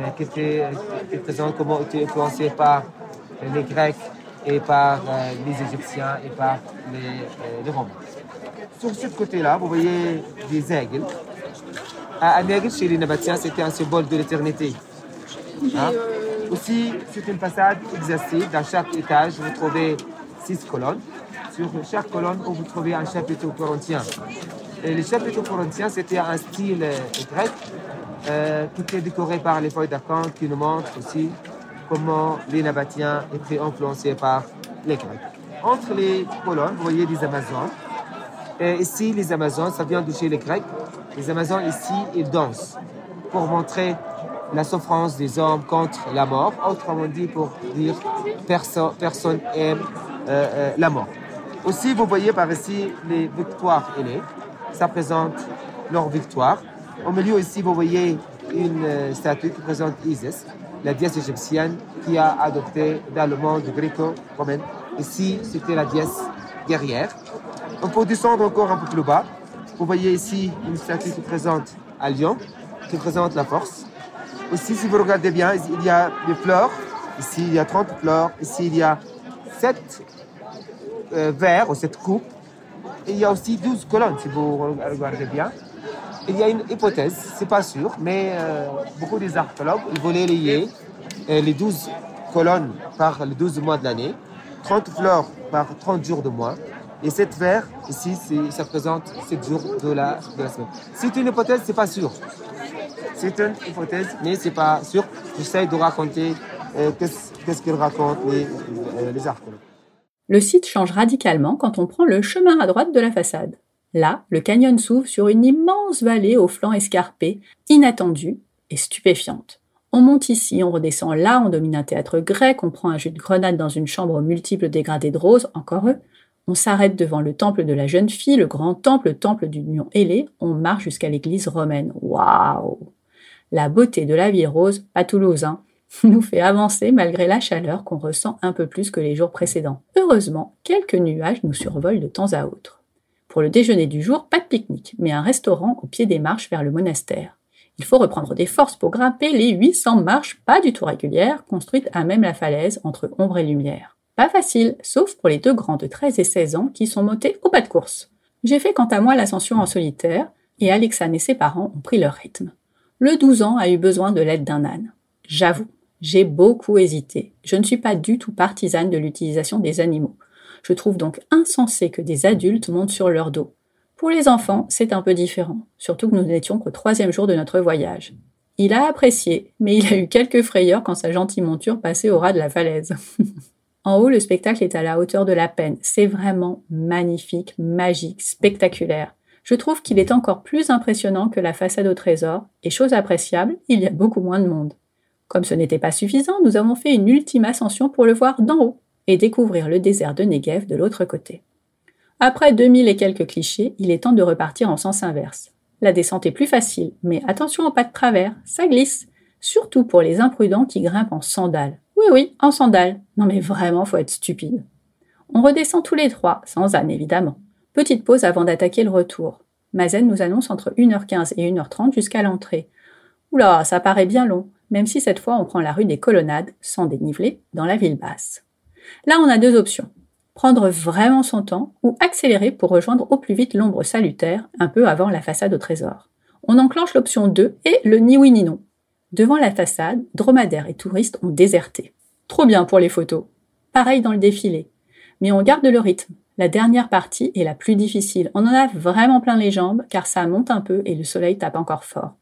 euh, qui, étaient, euh, qui présentent comment étaient influencés par euh, les Grecs et par les Égyptiens et par les, Romains. Sur ce côté-là, vous voyez des aigles. À Amérique, chez les Nabatiens, c'était un symbole de l'éternité. Hein? Aussi, c'est une façade exhaustive. Dans chaque étage, vous trouvez six colonnes. Sur chaque colonne, vous trouvez un chapitre corinthien. Et le chapitre corinthien, c'était un style euh, grec euh, qui était décoré par les feuilles d'acanthe qui nous montrent aussi comment les Nabatéens étaient influencés par les Grecs. Entre les colonnes, vous voyez des Amazones. Et ici, les Amazones, ça vient de chez les Grecs. Les Amazones, ici, ils dansent pour montrer la souffrance des hommes contre la mort. Autrement dit, pour dire perso personne aime euh, euh, la mort. Aussi, vous voyez par ici les victoires ailées. Ça présente leur victoire. Au milieu ici, vous voyez une euh, statue qui présente Isis, la déesse égyptienne qui a adopté dans le monde gréco-romain. Ici, c'était la déesse guerrière. On peut descendre encore un peu plus bas. Vous voyez ici une statue qui présente un lion, qui présente la force. Aussi, si vous regardez bien, il y a des fleurs. Ici, il y a 30 fleurs. Ici, il y a 7 euh, verres ou 7 coupes. Il y a aussi 12 colonnes, si vous regardez bien. Il y a une hypothèse, c'est pas sûr, mais euh, beaucoup des archéologues ils voulaient lier euh, les 12 colonnes par les 12 mois de l'année, 30 fleurs par 30 jours de mois, et 7 verres, ici, ça représente 7 jours de la, de la semaine. C'est une hypothèse, c'est pas sûr. C'est une hypothèse, mais c'est pas sûr. J'essaie de raconter euh, qu'est-ce qu'est-ce qu'ils racontent les, euh, les archéologues. Le site change radicalement quand on prend le chemin à droite de la façade. Là, le canyon s'ouvre sur une immense vallée aux flancs escarpés, inattendue et stupéfiante. On monte ici, on redescend là, on domine un théâtre grec, on prend un jus de grenade dans une chambre aux multiples dégradés de roses, encore eux. On s'arrête devant le temple de la jeune fille, le grand temple, le temple d'Union ailée. On marche jusqu'à l'église romaine. Waouh La beauté de la ville rose, pas Toulouse, hein, nous fait avancer malgré la chaleur qu'on ressent un peu plus que les jours précédents. Heureusement, quelques nuages nous survolent de temps à autre. Pour le déjeuner du jour, pas de pique-nique, mais un restaurant au pied des marches vers le monastère. Il faut reprendre des forces pour grimper les 800 marches pas du tout régulières construites à même la falaise entre ombre et lumière. Pas facile, sauf pour les deux grands de 13 et 16 ans qui sont montés au pas de course. J'ai fait quant à moi l'ascension en solitaire et Alexane et ses parents ont pris leur rythme. Le 12 ans a eu besoin de l'aide d'un âne. J'avoue, j'ai beaucoup hésité. Je ne suis pas du tout partisane de l'utilisation des animaux. Je trouve donc insensé que des adultes montent sur leur dos. Pour les enfants, c'est un peu différent, surtout que nous n'étions qu'au troisième jour de notre voyage. Il a apprécié, mais il a eu quelques frayeurs quand sa gentille monture passait au ras de la falaise. en haut, le spectacle est à la hauteur de la peine. C'est vraiment magnifique, magique, spectaculaire. Je trouve qu'il est encore plus impressionnant que la façade au trésor, et chose appréciable, il y a beaucoup moins de monde. Comme ce n'était pas suffisant, nous avons fait une ultime ascension pour le voir d'en haut et découvrir le désert de Negev de l'autre côté. Après 2000 et quelques clichés, il est temps de repartir en sens inverse. La descente est plus facile, mais attention aux pas de travers, ça glisse, surtout pour les imprudents qui grimpent en sandales. Oui, oui, en sandales. Non mais vraiment, faut être stupide. On redescend tous les trois, sans âne évidemment. Petite pause avant d'attaquer le retour. Mazen nous annonce entre 1h15 et 1h30 jusqu'à l'entrée. Oula, ça paraît bien long même si cette fois on prend la rue des Colonnades, sans dénivelé, dans la ville basse. Là, on a deux options. Prendre vraiment son temps ou accélérer pour rejoindre au plus vite l'ombre salutaire, un peu avant la façade au trésor. On enclenche l'option 2 et le ni oui ni non. Devant la façade, dromadaires et touristes ont déserté. Trop bien pour les photos. Pareil dans le défilé. Mais on garde le rythme. La dernière partie est la plus difficile. On en a vraiment plein les jambes car ça monte un peu et le soleil tape encore fort.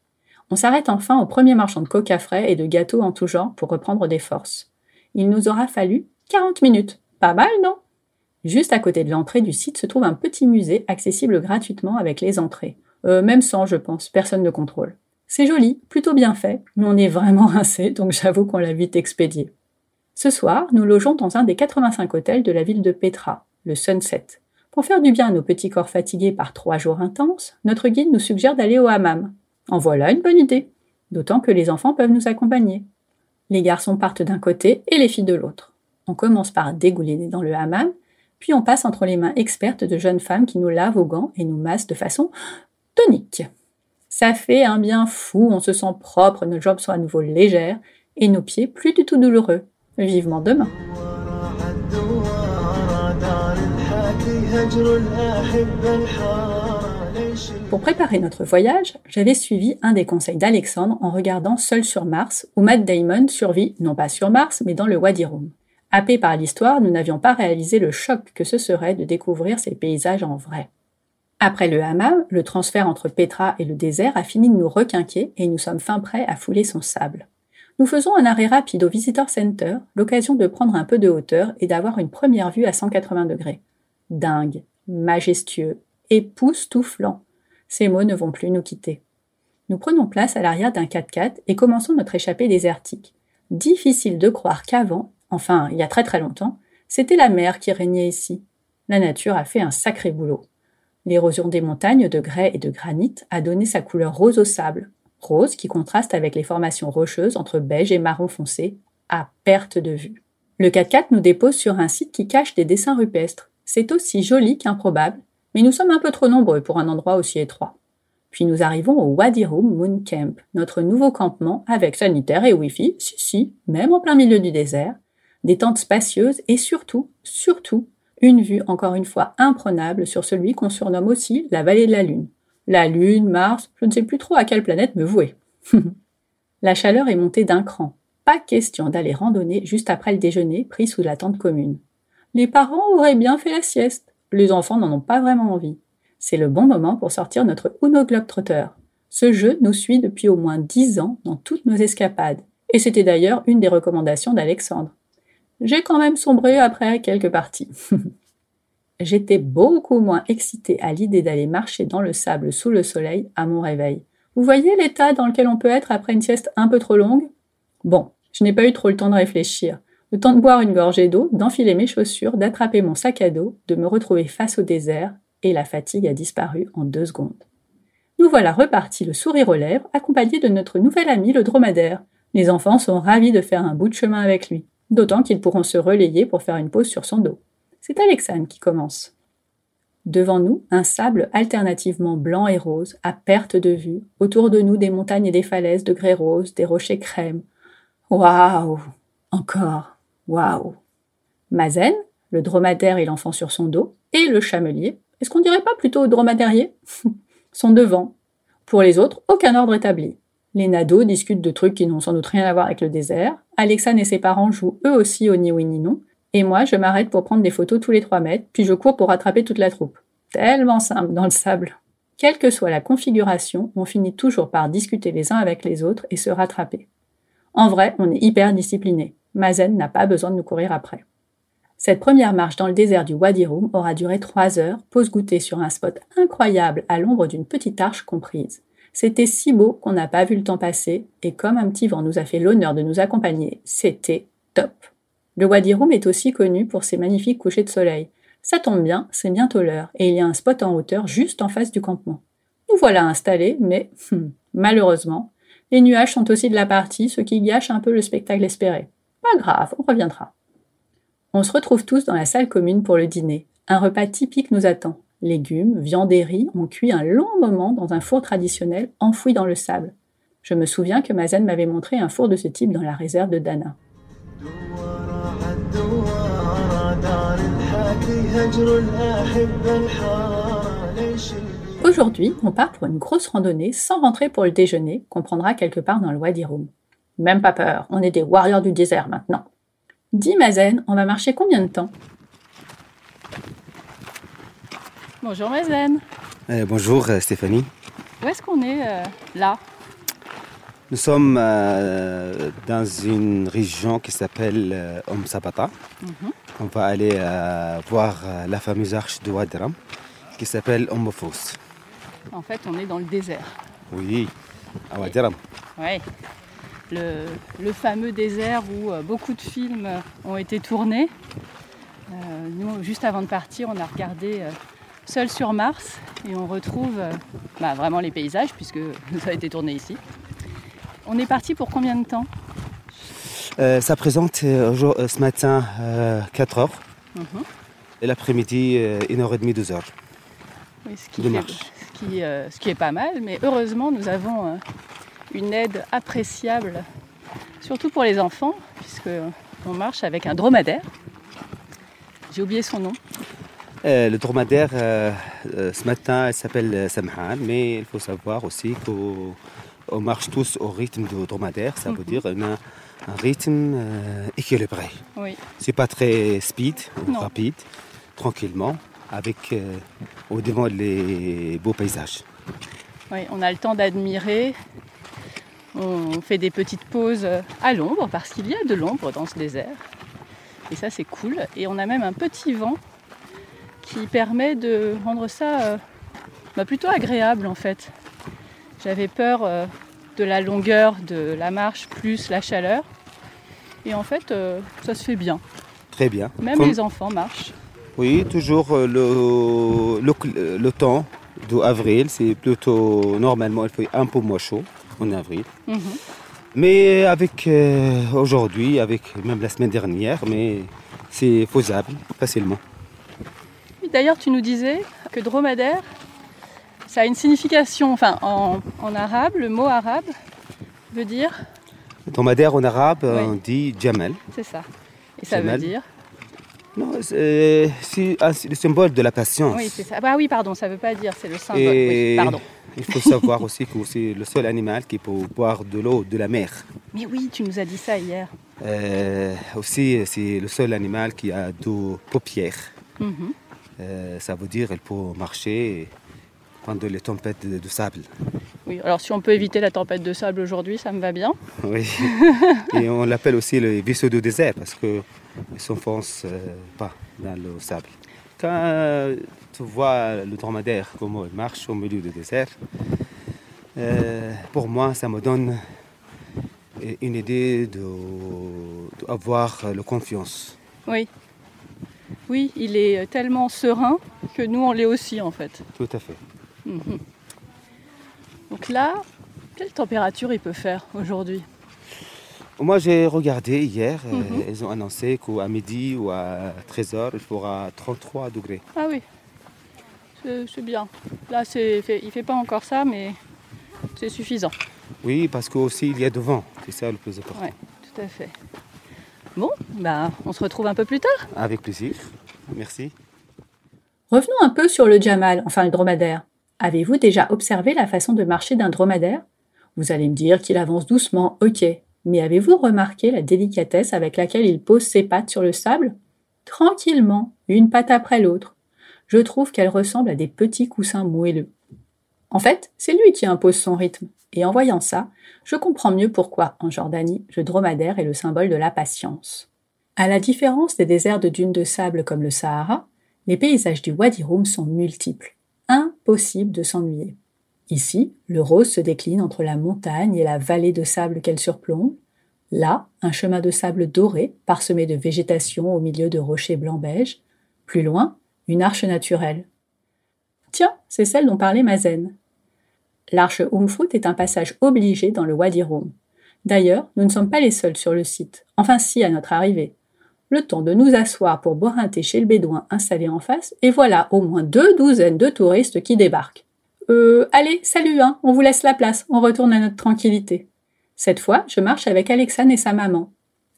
On s'arrête enfin au premier marchand de coca frais et de gâteaux en tout genre pour reprendre des forces. Il nous aura fallu 40 minutes. Pas mal, non? Juste à côté de l'entrée du site se trouve un petit musée accessible gratuitement avec les entrées. Euh, même sans, je pense, personne ne contrôle. C'est joli, plutôt bien fait, mais on est vraiment rincé, donc j'avoue qu'on l'a vite expédié. Ce soir, nous logeons dans un des 85 hôtels de la ville de Petra, le Sunset. Pour faire du bien à nos petits corps fatigués par trois jours intenses, notre guide nous suggère d'aller au hammam, en voilà une bonne idée, d'autant que les enfants peuvent nous accompagner. Les garçons partent d'un côté et les filles de l'autre. On commence par dégouliner dans le hammam, puis on passe entre les mains expertes de jeunes femmes qui nous lavent aux gants et nous massent de façon tonique. Ça fait un bien fou, on se sent propre, nos jambes sont à nouveau légères et nos pieds plus du tout douloureux. Vivement demain. Pour préparer notre voyage, j'avais suivi un des conseils d'Alexandre en regardant Seul sur Mars, où Matt Damon survit non pas sur Mars, mais dans le Wadi Rum. Happés par l'histoire, nous n'avions pas réalisé le choc que ce serait de découvrir ces paysages en vrai. Après le hammam, le transfert entre Petra et le désert a fini de nous requinquer et nous sommes fin prêts à fouler son sable. Nous faisons un arrêt rapide au Visitor Center, l'occasion de prendre un peu de hauteur et d'avoir une première vue à 180 degrés. Dingue, majestueux, époustouflant. Ces mots ne vont plus nous quitter. Nous prenons place à l'arrière d'un 4x4 et commençons notre échappée désertique. Difficile de croire qu'avant, enfin il y a très très longtemps, c'était la mer qui régnait ici. La nature a fait un sacré boulot. L'érosion des montagnes de grès et de granit a donné sa couleur rose au sable, rose qui contraste avec les formations rocheuses entre beige et marron foncé, à perte de vue. Le 4x4 nous dépose sur un site qui cache des dessins rupestres. C'est aussi joli qu'improbable, mais nous sommes un peu trop nombreux pour un endroit aussi étroit. Puis nous arrivons au Wadi Rum Moon Camp, notre nouveau campement avec sanitaire et Wi-Fi, si si, même en plein milieu du désert, des tentes spacieuses et surtout, surtout, une vue encore une fois imprenable sur celui qu'on surnomme aussi la vallée de la Lune. La Lune, Mars, je ne sais plus trop à quelle planète me vouer. la chaleur est montée d'un cran. Pas question d'aller randonner juste après le déjeuner pris sous la tente commune. Les parents auraient bien fait la sieste. Les enfants n'en ont pas vraiment envie. C'est le bon moment pour sortir notre Uno Globetrotter. Ce jeu nous suit depuis au moins dix ans dans toutes nos escapades. Et c'était d'ailleurs une des recommandations d'Alexandre. J'ai quand même sombré après quelques parties. J'étais beaucoup moins excitée à l'idée d'aller marcher dans le sable sous le soleil à mon réveil. Vous voyez l'état dans lequel on peut être après une sieste un peu trop longue? Bon, je n'ai pas eu trop le temps de réfléchir. Le temps de boire une gorgée d'eau, d'enfiler mes chaussures, d'attraper mon sac à dos, de me retrouver face au désert, et la fatigue a disparu en deux secondes. Nous voilà repartis le sourire aux lèvres, accompagnés de notre nouvel ami le dromadaire. Les enfants sont ravis de faire un bout de chemin avec lui, d'autant qu'ils pourront se relayer pour faire une pause sur son dos. C'est Alexandre qui commence. Devant nous, un sable alternativement blanc et rose, à perte de vue, autour de nous des montagnes et des falaises de grès rose, des rochers crème. Waouh Encore Waouh Mazen, le dromadaire et l'enfant sur son dos, et le chamelier, est-ce qu'on dirait pas plutôt dromadairier? Sont devant. Pour les autres, aucun ordre établi. Les nados discutent de trucs qui n'ont sans doute rien à voir avec le désert. Alexane et ses parents jouent eux aussi au ni oui ni non. Et moi, je m'arrête pour prendre des photos tous les trois mètres, puis je cours pour rattraper toute la troupe. Tellement simple dans le sable. Quelle que soit la configuration, on finit toujours par discuter les uns avec les autres et se rattraper. En vrai, on est hyper discipliné. Mazen n'a pas besoin de nous courir après. Cette première marche dans le désert du Wadi Rum aura duré trois heures, pause goûter sur un spot incroyable à l'ombre d'une petite arche comprise. C'était si beau qu'on n'a pas vu le temps passer, et comme un petit vent nous a fait l'honneur de nous accompagner, c'était top. Le Wadi Rum est aussi connu pour ses magnifiques couchers de soleil. Ça tombe bien, c'est bientôt l'heure, et il y a un spot en hauteur juste en face du campement. Nous voilà installés, mais hmm, malheureusement, les nuages sont aussi de la partie, ce qui gâche un peu le spectacle espéré. Pas grave, on reviendra. On se retrouve tous dans la salle commune pour le dîner. Un repas typique nous attend. Légumes, viande et riz ont cuit un long moment dans un four traditionnel enfoui dans le sable. Je me souviens que Mazen m'avait montré un four de ce type dans la réserve de Dana. Aujourd'hui, on part pour une grosse randonnée sans rentrer pour le déjeuner qu'on prendra quelque part dans le Wadi Rum. Même pas peur, on est des warriors du désert maintenant. Dis Mazen, on va marcher combien de temps? Bonjour Mazen. Euh, bonjour euh, Stéphanie. Où est-ce qu'on est, euh, là? Nous sommes dans une région qui s'appelle Om Sabata. Mhm. On va aller voir la fameuse arche de Wadram qui s'appelle Omofos. En fait, on est dans le désert. Oui, à Wadram. Oui le, fameux désert où beaucoup de films ont été tournés. Nous, juste avant de partir, on a regardé Seul sur Mars et on retrouve bah, vraiment les paysages puisque ça a été tourné ici. On est parti pour combien de temps? Ça présente ce matin 4 heures mhm. et l'après-midi 1h30, 2 heures. Oui, ce, qui ce qui est pas mal, mais heureusement nous avons une aide appréciable, surtout pour les enfants, puisque on marche avec un dromadaire. J'ai oublié son nom. Euh, le dromadaire, euh, euh, ce matin, il s'appelle Samhan, mais il faut savoir aussi qu'on marche tous au rythme du dromadaire, ça veut mhm. dire a un rythme équilibré. Oui. C'est pas très speed, rapide, tranquillement, avec au devant les beaux paysages. Oui, on a le temps d'admirer on fait des petites pauses à l'ombre parce qu'il y a de l'ombre dans ce désert. Et ça c'est cool. Et on a même un petit vent qui permet de rendre ça euh, bah, plutôt agréable en fait. J'avais peur euh, de la longueur de la marche plus la chaleur. Et en fait euh, ça se fait bien. Très bien. Même les enfants marchent. Oui, toujours le, le, temps d'avril, c'est plutôt normalement il fait un peu moins chaud en avril. Mhm. Mais avec aujourd'hui, avec même la semaine dernière, mais c'est faisable facilement. D'ailleurs, tu nous disais que dromadaire, ça a une signification, enfin en, arabe, le mot arabe veut dire Dromadaire en arabe, on dit Jamal. C'est ça. Et ça veut dire non, c'est le symbole de la patience. Oui, c'est ça. Bah oui, pardon, ça ne veut pas dire, c'est le symbole. pardon. Il faut savoir aussi que c'est le seul animal qui peut boire de l'eau de la mer. Mais oui, tu nous as dit ça hier. Euh, aussi, c'est le seul animal qui a deux paupières. Mhm. Euh, ça veut dire qu'elle peut marcher pendant les tempêtes de, sable. Oui, alors si on peut éviter la tempête de sable aujourd'hui, ça me va bien. Oui, et on l'appelle aussi le vaisseau de désert parce qu'il ne s'enfonce euh, pas dans le sable. Quand tu vois le dromadaire, comment il marche au milieu du désert, euh, pour moi, ça me donne une idée de, avoir euh, la confiance. Oui. Oui, il est tellement serein que nous, on l'est aussi, en fait. Tout à fait. Mhm. Donc là, quelle température il peut faire aujourd'hui? Moi, j'ai regardé hier, euh, Mhm. ils ont annoncé qu'à midi ou à 13h, il fera 33 degrés. Ah oui, c'est bien. Là, c'est fait- il fait pas encore ça, mais c'est suffisant. Oui, parce qu'aussi il y a de vent, c'est ça le plus important. Ouais, tout à fait. Bon, ben, on se retrouve un peu plus tard. Avec plaisir. Merci. Revenons un peu sur le Jamal, enfin le dromadaire. Avez-vous déjà observé la façon de marcher d'un dromadaire? Vous allez me dire qu'il avance doucement, ok. Mais avez-vous remarqué la délicatesse avec laquelle il pose ses pattes sur le sable? Tranquillement, une patte après l'autre. Je trouve qu'elle ressemble à des petits coussins moelleux. En fait, c'est lui qui impose son rythme. Et en voyant ça, je comprends mieux pourquoi, en Jordanie, le dromadaire est le symbole de la patience. À la différence des déserts de dunes de sable comme le Sahara, les paysages du Wadi Rum sont multiples. Impossible de s'ennuyer. Ici, le rose se décline entre la montagne et la vallée de sable qu'elle surplombe. Là, un chemin de sable doré, parsemé de végétation au milieu de rochers blanc-beige. Plus loin, une arche naturelle. Tiens, c'est celle dont parlait Mazen. L'arche Umfut est un passage obligé dans le Wadi Rum. D'ailleurs, nous ne sommes pas les seuls sur le site. Enfin si, à notre arrivée. Le temps de nous asseoir pour boire un thé chez le bédouin installé en face, et voilà au moins deux douzaines de touristes qui débarquent. Euh, allez, salut, hein, on vous laisse la place, on retourne à notre tranquillité. Cette fois, je marche avec Alexane et sa maman.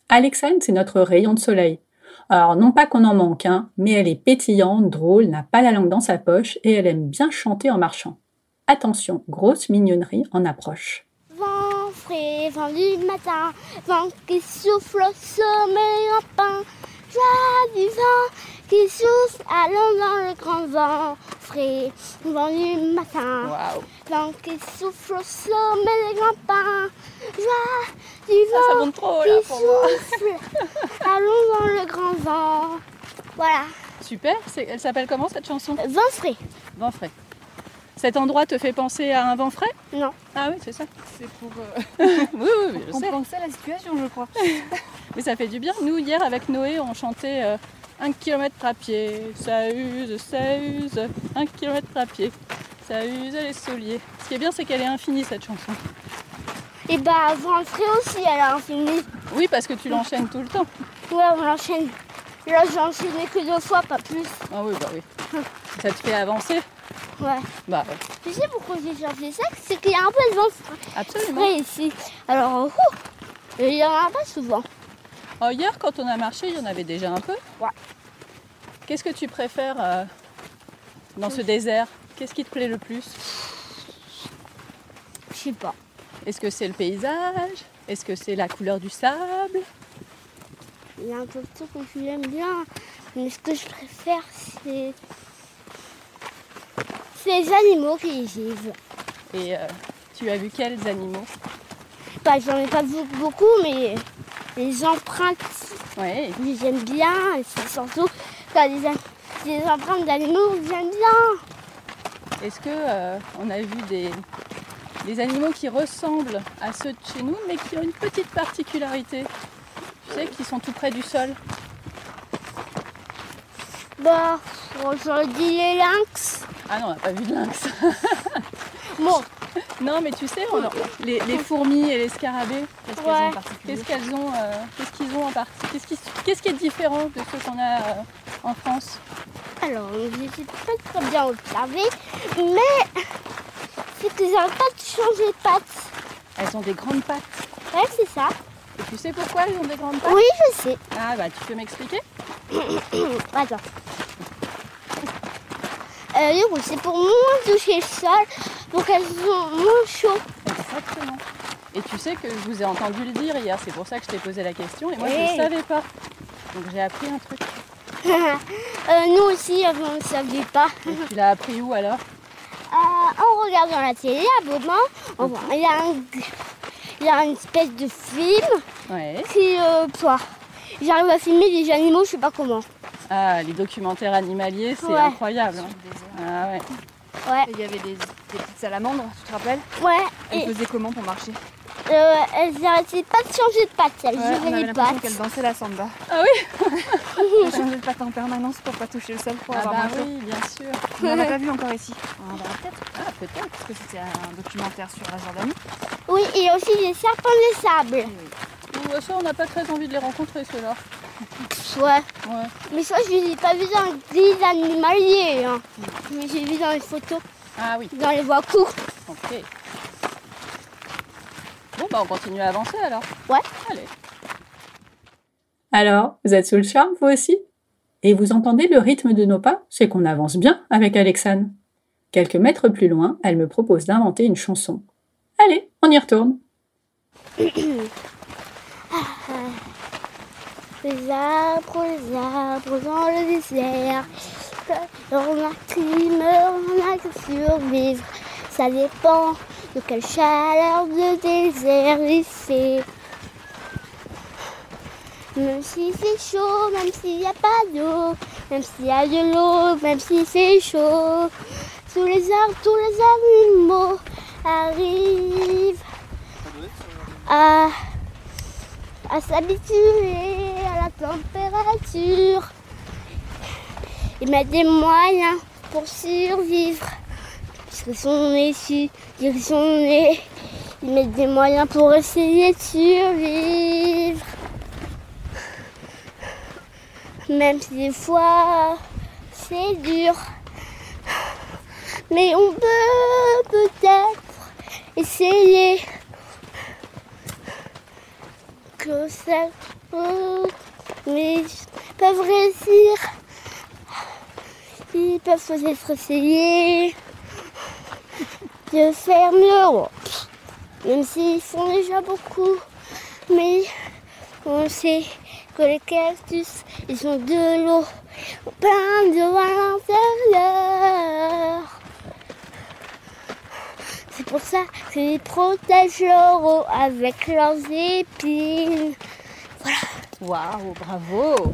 Alexane, c'est notre rayon de soleil. Alors, non pas qu'on en manque, hein, mais elle est pétillante, drôle, n'a pas la langue dans sa poche et elle aime bien chanter en marchant. Attention, grosse mignonnerie en approche. Vent frais, vent du matin, vent qui souffle au sommet rapin. Joie du vent qui souffle, allons dans le grand vent frais, vent du matin. Waouh Vent qui souffle au sommet des grands pins. Joie du Ah, ça vent monte trop qui là pour moi. souffle, allons dans le grand vent. Voilà, Super, elle s'appelle comment cette chanson? Vent frais. Vent frais. Cet endroit te fait penser à un vent frais Non. Ah oui, c'est ça. C'est pour Oui, oui, oui, je sais. compenser la situation, je crois. Mais ça fait du bien. Nous, hier, avec Noé, on chantait euh, un kilomètre à pied. Ça use, ça use. Un kilomètre à pied. Ça use les souliers. Ce qui est bien, c'est qu'elle est infinie, cette chanson. Et bah, vent frais aussi, elle a infini. Oui, parce que tu l'enchaînes tout le temps. Ouais, on l'enchaîne. Là, j'ai enchaîné que deux fois, pas plus. Ah oui, bah oui. Ça te fait avancer Ouais. Bah ouais, Tu sais pourquoi j'ai cherché ça? C'est qu'il y a un peu de vent absolument. ici. Alors, il y en a pas souvent. Oh, hier, quand on a marché, il y en avait déjà un peu. Ouais. Qu'est-ce que tu préfères euh, dans ce désert? Qu'est-ce qui te plaît le plus? Je sais pas. Est-ce que c'est le paysage? Est-ce que c'est la couleur du sable? Il y a un peu de trucs que je l'aime bien. Mais ce que je préfère, c'est. C'est les animaux qui y vivent. Et euh, tu as vu quels animaux? Bah, j'en ai pas vu beaucoup, mais les empreintes, Oui. j'aime bien. Et surtout quand des, an- des empreintes d'animaux, j'aime bien. Est-ce que euh, on a vu des, des animaux qui ressemblent à ceux de chez nous, mais qui ont une petite particularité? Tu sais, qui sont tout près du sol. Bah, j'aurais dit les lynx. Ah non, on n'a pas vu de lynx. Bon, non, mais tu sais, on- les, les fourmis et les scarabées, qu'est-ce qu'elles Ouais. ont en particulier Qu'est-ce qu'elles ont euh, Qu'est-ce qu'ils ont en partie Qu'est-ce qui, qu'est-ce qui est différent de ceux qu'on a euh, en France? Alors, j'ai pas très bien observé, mais c'est qu'ils n'arrêtent pas de changer de pattes. Elles ont des grandes pattes. Ouais, c'est ça. Et tu sais pourquoi elles ont des grandes pattes? Oui, je sais. Ah bah tu peux m'expliquer? Attends. Euh, c'est pour moins toucher le sol, pour qu'elles soient moins chaud. Exactement. Et tu sais que je vous ai entendu le dire hier, c'est pour ça que je t'ai posé la question et moi je ne savais pas. Donc j'ai appris un truc. Euh, nous aussi, on ne savait pas. Et tu l'as appris où alors? Euh, en regardant la télé, à moment, on voit, il y a un, il y a une espèce de film Ouais. qui, euh, toi, j'arrive à filmer des animaux, je sais pas comment. Ah, les documentaires animaliers, c'est Ouais. incroyable. hein. Ah ouais. Ouais, Il y avait des, des petites salamandres, tu te rappelles ouais. Elles Et, faisaient comment pour marcher euh, elle n'arrêtait pas de changer de patte. Elle Ouais, on avait les l'impression pattes. qu'elle dansait la samba. Ah oui Elle changeait de patte en permanence pour pas toucher le sol pour Ah avoir bah oui, bien sûr. On n'en a pas vu encore ici. On en verra peut-être. Ah, peut-être, parce que c'était un documentaire sur la Jordanie. Oui, et aussi des serpents de sable. Ou ça, on n'a pas très envie de les rencontrer, ceux-là. Ouais. Ouais. Mais ça, je les ai pas vus dans des animaliers. Hein. Mais j'ai vu dans les photos, Ah oui, dans les voies courtes. ok. Bon, bah on continue à avancer alors. Ouais. Allez. Alors, vous êtes sous le charme, vous aussi? Et vous entendez le rythme de nos pas? C'est qu'on avance bien avec Alexane. Quelques mètres plus loin, elle me propose d'inventer une chanson. Allez, on y retourne. Les arbres, les arbres dans le désert. On a qui meurt, on a que survivre. Ça dépend de quelle chaleur de désert il fait. Même si c'est chaud, même s'il n'y a pas d'eau, même s'il y a de l'eau, même si c'est chaud. Tous les arbres, tous les animaux arrivent à à s'habituer température. Ils mettent des moyens pour survivre. Nés ici, ils sont nés. Ils mettent des moyens pour essayer de survivre. Même si des fois c'est dur. Mais on peut peut-être essayer que ça mais ils peuvent réussir. Ils peuvent peut-être essayer de faire mieux. Même s'ils font déjà beaucoup. Mais on sait que les cactus, ils ont de l'eau plein à l'intérieur. C'est pour ça qu'ils protègent leur eau avec leurs épines. Waouh, bravo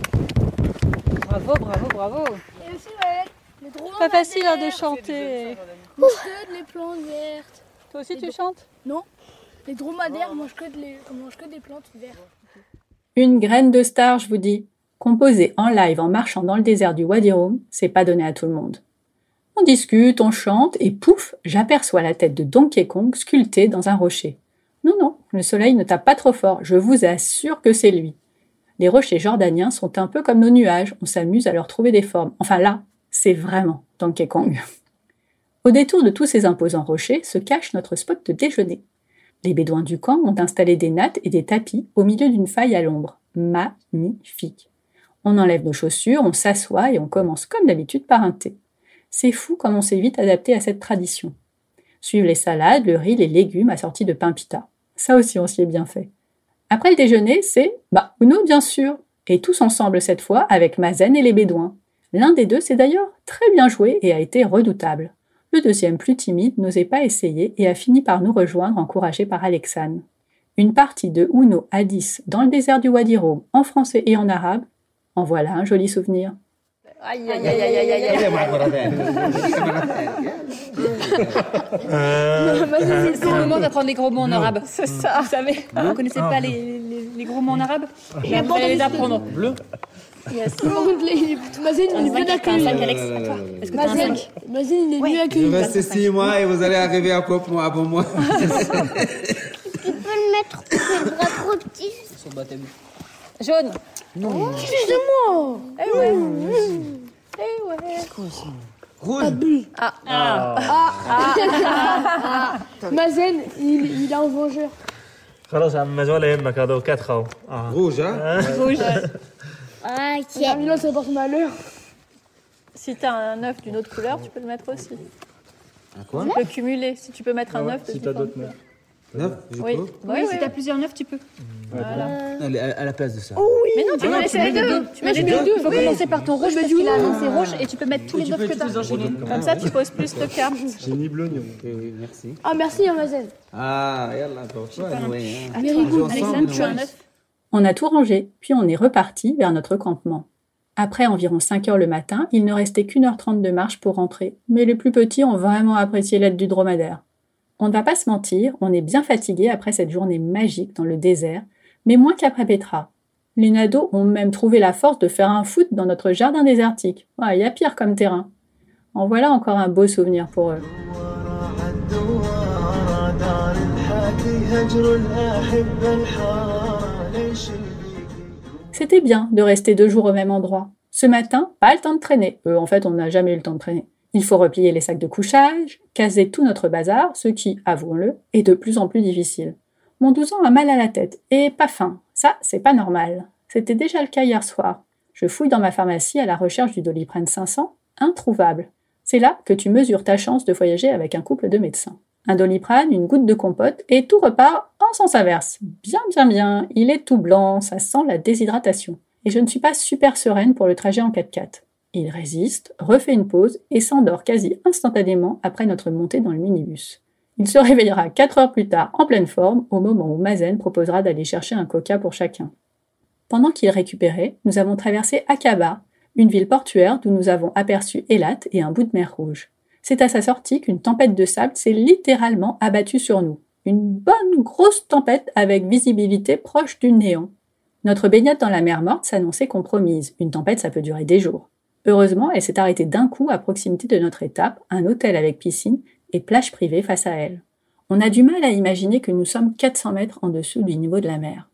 Bravo, bravo, bravo Et aussi, ouais, les drôles Pas facile hein, de chanter. les plantes vertes. Toi aussi, tu chantes? Les dromadaires mangent que, de les, mangent que des plantes vertes. Une graine de star, je vous dis. Composer en live en marchant dans le désert du Wadi Rum, c'est pas donné à tout le monde. On discute, on chante, et pouf, j'aperçois la tête de Donkey Kong sculptée dans un rocher. Non, non, le soleil ne tape pas trop fort, je vous assure que c'est lui. Les rochers jordaniens sont un peu comme nos nuages, on s'amuse à leur trouver des formes. Enfin là, c'est vraiment Donkey Kong. Au détour de tous ces imposants rochers se cache notre spot de déjeuner. Les bédouins du camp ont installé des nattes et des tapis au milieu d'une faille à l'ombre. Magnifique. On enlève nos chaussures, on s'assoit et on commence comme d'habitude par un thé. C'est fou comme on s'est vite adapté à cette tradition. Suivent les salades, le riz, les légumes assortis de pain pita. Ça aussi, on s'y est bien fait. Après le déjeuner, c'est, bah, Uno, bien sûr. Et tous ensemble cette fois avec Mazen et les Bédouins. L'un des deux s'est d'ailleurs très bien joué et a été redoutable. Le deuxième, plus timide, n'osait pas essayer et a fini par nous rejoindre encouragé par Alexane. Une partie de Uno à 10 dans le désert du Wadi Rum en français et en arabe, en voilà un joli souvenir. Aïe, aïe, aïe, aïe, aïe, aïe, aïe. C'est le moment d'apprendre les gros mots en arabe. C'est ça. Vous savez, vous connaissez pas les, les, les gros mots en arabe Mais Vous allez les apprendre. Bleu Yes. Mazen, il est un accueilli. 5, Alex À toi. Est-ce que t'as un Mazen, 5 Mazen, il est Ouais. mieux Je accueilli. reste six mois et vous allez arriver à quoi pour moi, avant moi? Tu peux le mettre tes bras trop petits. Jaune. Excusez-moi. Eh ouais. Rouge. Ah. Ah. Ah. Ah. Mazen, il, il a un vengeur. خلاص عم مزوله يمك هذول كتخوا Rouge, hein? Rouge. Ok. Camilo, ça porte malheur. Si t'as un œuf d'une autre couleur, tu peux le mettre aussi. À quoi? Le cumuler. Si tu peux mettre un œuf de Si t'as différentes d'autres couleurs. 9 Oui, oui, oui, si t'as plusieurs 9, tu peux. Voilà. À, la place de ça. Oh oui Mais non, tu, ah non, tu mets les deux. Tu mets les deux. Il faut commencer par ton rouge parce qu'il a annoncé euh, rouge et tu peux mettre tous les 9 que t'as. Comme ça, tu poses plus de cartes. J'ai ni bleu merci. Ah, merci, hein, Yamazel. Ah, regarde là, toi. Hein. Ah, Alexandre, tu as un 9. On a tout rangé, puis on est reparti vers notre campement. Après environ 5 heures le matin, il ne restait qu'une heure trente de marche pour rentrer, mais les plus petits ont vraiment apprécié l'aide du dromadaire. On ne va pas se mentir, on est bien fatigué après cette journée magique dans le désert, mais moins qu'après Petra. Les nados ont même trouvé la force de faire un foot dans notre jardin désertique. Il y a pire comme terrain. En voilà encore un beau souvenir pour eux. C'était bien de rester deux jours au même endroit. Ce matin, pas le temps de traîner. Euh, en fait, on n'a jamais eu le temps de traîner. Il faut replier les sacs de couchage, caser tout notre bazar, ce qui, avouons-le, est de plus en plus difficile. Mon 12 ans a mal à la tête et pas faim. Ça, c'est pas normal. C'était déjà le cas hier soir. Je fouille dans ma pharmacie à la recherche du Doliprane 500, introuvable. C'est là que tu mesures ta chance de voyager avec un couple de médecins. Un doliprane, une goutte de compote, et tout repart en sens inverse. Bien, bien, bien, il est tout blanc, ça sent la déshydratation. Et je ne suis pas super sereine pour le trajet en 4x4. Il résiste, refait une pause et s'endort quasi instantanément après notre montée dans le minibus. Il se réveillera 4 heures plus tard en pleine forme au moment où Mazen proposera d'aller chercher un coca pour chacun. Pendant qu'il récupérait, nous avons traversé Akaba, une ville portuaire d'où nous avons aperçu Elat et un bout de mer rouge. C'est à sa sortie qu'une tempête de sable s'est littéralement abattue sur nous. Une bonne grosse tempête avec visibilité proche du néant. Notre baignade dans la mer morte s'annonçait compromise. Une tempête, ça peut durer des jours. Heureusement, elle s'est arrêtée d'un coup à proximité de notre étape, un hôtel avec piscine et plage privée face à elle. On a du mal à imaginer que nous sommes 400 mètres en dessous du niveau de la mer.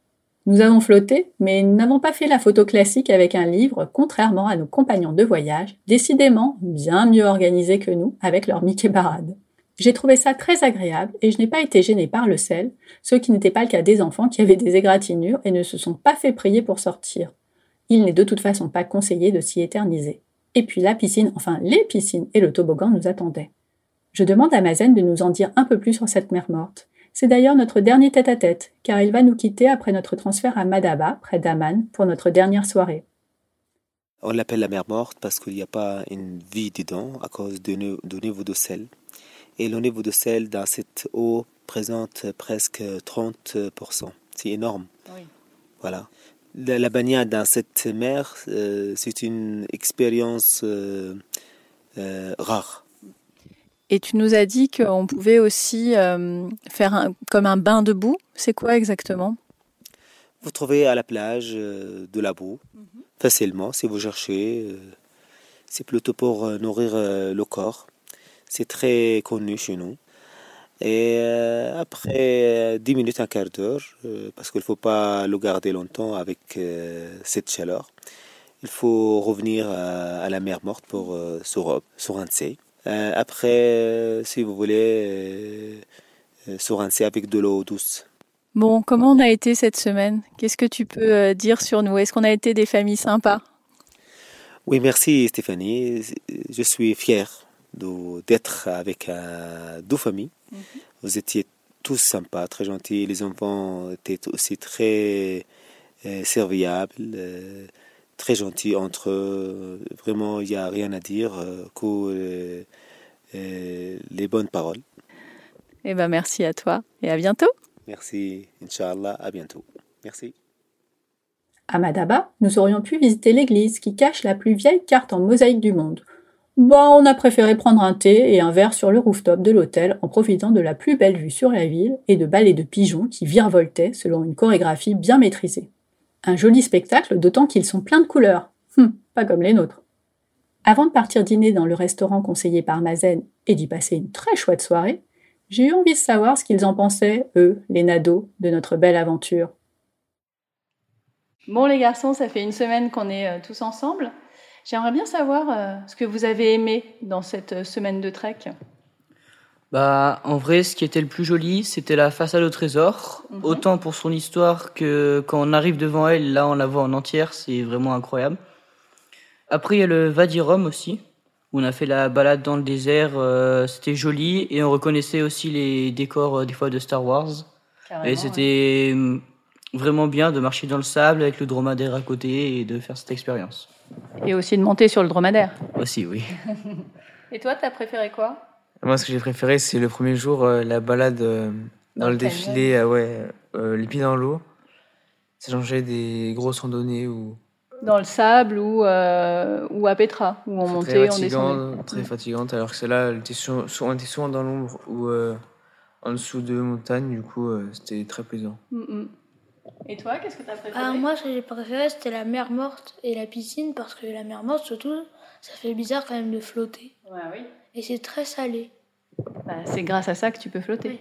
Nous avons flotté, mais nous n'avons pas fait la photo classique avec un livre, contrairement à nos compagnons de voyage, décidément bien mieux organisés que nous avec leur Mickey Barade. J'ai trouvé ça très agréable et je n'ai pas été gênée par le sel, ce qui n'était pas le cas des enfants qui avaient des égratignures et ne se sont pas fait prier pour sortir. Il n'est de toute façon pas conseillé de s'y éterniser. Et puis la piscine, enfin les piscines et le toboggan nous attendaient. Je demande à Mazen de nous en dire un peu plus sur cette mer morte. C'est d'ailleurs notre dernier tête-à-tête, car il va nous quitter après notre transfert à Madaba, près d'Aman, pour notre dernière soirée. On l'appelle la mer morte parce qu'il n'y a pas une vie dedans à cause du niveau de sel. Et le niveau de sel dans cette eau présente presque 30%. C'est énorme. Voilà. La, baignade dans cette mer, euh, c'est une expérience euh, euh, rare. Et tu nous as dit qu'on pouvait aussi faire un, comme un bain de boue. C'est quoi exactement? Vous trouvez à la plage de la boue mhm. facilement si vous cherchez. C'est plutôt pour nourrir le corps. C'est très connu chez nous. Et après 10 minutes, un quart d'heure, parce qu'il ne faut pas le garder longtemps avec cette chaleur, il faut revenir à, la mer morte pour se, rincer. Euh, après, euh, si vous voulez, euh, se rincer avec de l'eau douce. Bon, comment on a été cette semaine? Qu'est-ce que tu peux dire sur nous? Est-ce qu'on a été des familles sympas? Oui, merci Stéphanie. Je suis fier d'être avec deux familles. Mhm. Vous étiez tous sympas, très gentils. Les enfants étaient aussi très serviables très gentils entre eux. Vraiment, il n'y a rien à dire euh, que euh, euh, les bonnes paroles. Eh ben, merci à toi et à bientôt. Merci, Inch'Allah, à bientôt. Merci. À Madaba, nous aurions pu visiter l'église qui cache la plus vieille carte en mosaïque du monde. Bon, on a préféré prendre un thé et un verre sur le rooftop de l'hôtel en profitant de la plus belle vue sur la ville et de balais de pigeons qui virevoltaient selon une chorégraphie bien maîtrisée. Un joli spectacle, d'autant qu'ils sont pleins de couleurs. Hum, pas comme les nôtres. Avant de partir dîner dans le restaurant conseillé par Mazen et d'y passer une très chouette soirée, j'ai eu envie de savoir ce qu'ils en pensaient, eux, les nados, de notre belle aventure. Bon les garçons, ça fait une semaine qu'on est euh, tous ensemble. J'aimerais bien savoir euh, ce que vous avez aimé dans cette euh, semaine de trek. Bah, en vrai, ce qui était le plus joli, c'était la façade au trésor. Mhm. Autant pour son histoire que quand on arrive devant elle, là, on la voit en entière, c'est vraiment incroyable. Après, il y a le Vadirum aussi, où on a fait la balade dans le désert, euh, c'était joli, et on reconnaissait aussi les décors, euh, des fois, de Star Wars. et c'était mm, vraiment bien de marcher dans le sable avec le dromadaire à côté et de faire cette expérience. Et aussi de monter sur le dromadaire. Aussi, oui. et toi, t'as préféré quoi? Moi, ce que j'ai préféré, c'est le premier jour, euh, la balade euh, dans, le défilé, euh, ouais, les pieds dans l'eau. Ça changeait des grosses randonnées ou. Dans le sable ou, ou à Petra, où on montait, on descendait. Très fatigante, alors que celle-là, on était souvent dans l'ombre ou en dessous de montagne, du coup, c'était très plaisant. Mm, mm. Et toi, qu'est-ce que tu as préféré Ah, moi, ce que j'ai préféré, c'était la mer morte et la piscine, parce que la mer morte, surtout, ça fait bizarre quand même de flotter. Ouais, oui. Et c'est très salé. Bah, c'est grâce à ça que tu peux flotter.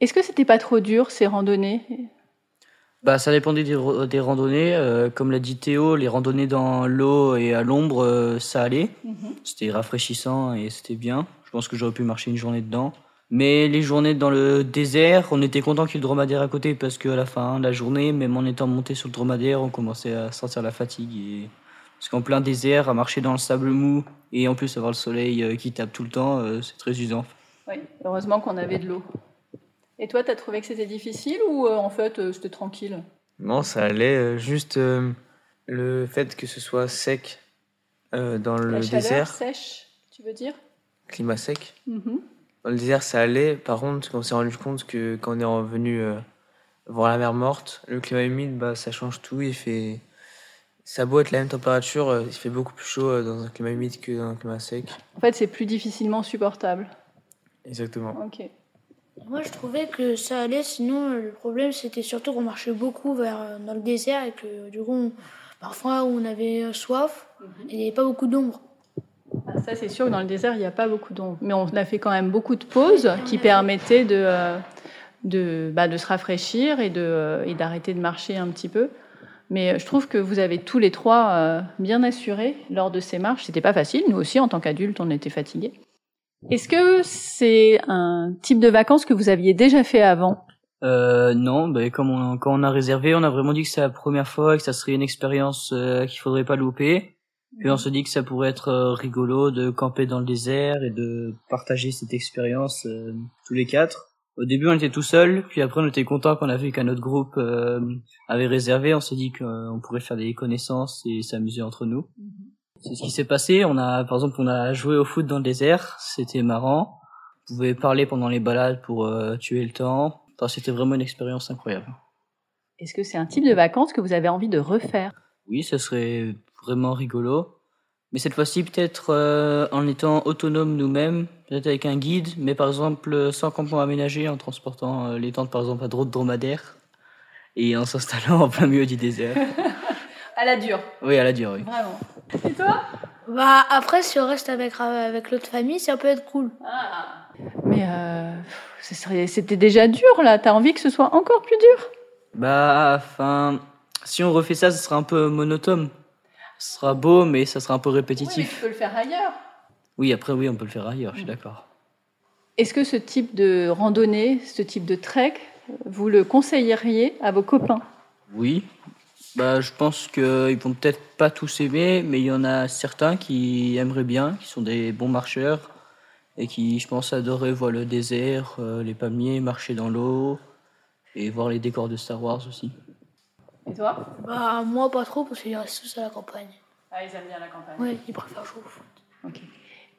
Est-ce que c'était pas trop dur ces randonnées? Bah, ça dépendait des, des randonnées. euh, comme l'a dit Théo, les randonnées dans l'eau et à l'ombre, euh, ça allait. Mhm. C'était rafraîchissant et c'était bien. Je pense que j'aurais pu marcher une journée dedans. Mais les journées dans le désert, on était content qu'il y ait le dromadaire à côté parce qu'à la fin de la journée, même en étant monté sur le dromadaire, on commençait à sentir la fatigue. Et... Parce qu'en plein désert, à marcher dans le sable mou et en plus avoir le soleil euh, qui tape tout le temps, euh, c'est très usant. Oui, heureusement qu'on avait de l'eau. Et toi, t'as trouvé que c'était difficile ou euh, en fait c'était tranquille? Non, ça allait. juste euh, le fait que ce soit sec euh, dans le La chaleur désert, sèche, tu veux dire? Climat sec. Mhm. Dans le désert, ça allait. Par contre, on s'est rendu compte que quand on est revenu euh, voir la mer morte, le climat humide, bah, ça change tout. Il fait. Ça a beau être la même température, euh, il fait beaucoup plus chaud euh, dans un climat humide que dans un climat sec. En fait, c'est plus difficilement supportable. Exactement. Ok. Moi, je trouvais que ça allait, sinon, le problème, c'était surtout qu'on marchait beaucoup vers, dans le désert et que, du coup, on- parfois, on avait soif et il n'y avait pas beaucoup d'ombre. Ah, ça, c'est sûr que dans le désert, il n'y a pas beaucoup d'ombre. Mais on a fait quand même beaucoup de pauses qui permettaient de, euh, de, bah, de se rafraîchir et de, euh, et d'arrêter de marcher un petit peu. Mais je trouve que vous avez tous les trois euh, bien assuré lors de ces marches. C'était pas facile. Nous aussi, en tant qu'adultes, on était fatigués. Est-ce que c'est un type de vacances que vous aviez déjà fait avant? Euh, non, ben comme on, quand on a réservé, on a vraiment dit que c'est la première fois et que ça serait une expérience euh, qu'il faudrait pas louper. Puis on se dit que ça pourrait être euh, rigolo de camper dans le désert et de partager cette expérience euh, tous les quatre. Au début, on était tout seul, puis après, on était content qu'on a vu qu'un autre groupe euh, avait réservé. On s'est dit qu'on pourrait faire des connaissances et s'amuser entre nous. C'est ce qui s'est passé. On a, par exemple, on a joué au foot dans le désert. C'était marrant. On pouvait parler pendant les balades pour euh, tuer le temps. Enfin, c'était vraiment une expérience incroyable. Est-ce que c'est un type de vacances que vous avez envie de refaire? Oui, ça serait vraiment rigolo. Mais cette fois-ci, peut-être euh, en étant autonome nous-mêmes, peut-être avec un guide, mais par exemple euh, sans campement aménagé, en transportant euh, les tentes par exemple à droite dromadaire et en s'installant en plein milieu du désert. À la dure. Oui, à la dure, oui. Vraiment. Et toi? Bah, après, si on reste avec, avec l'autre famille, ça peut être cool. Mais euh, ce serait- c'était déjà dur là. T'as envie que ce soit encore plus dur? Bah, enfin, si on refait ça, ce sera un peu monotone. Ce sera beau, mais ça sera un peu répétitif. peux le faire ailleurs. Oui, après, oui, on peut le faire ailleurs, je suis d'accord. Est-ce que ce type de randonnée, ce type de trek, vous le conseilleriez à vos copains? Oui. Bah, je pense qu'ils vont peut-être pas tous aimer, mais il y en a certains qui aimeraient bien, qui sont des bons marcheurs et qui, je pense, adoreraient voir le désert, euh, les palmiers, marcher dans l'eau et voir les décors de Star Wars aussi. Et toi Bah, moi, pas trop, parce qu'ils restent tous à la campagne. Ah, ils aiment bien la campagne. Ouais, ils préfèrent jouer au foot.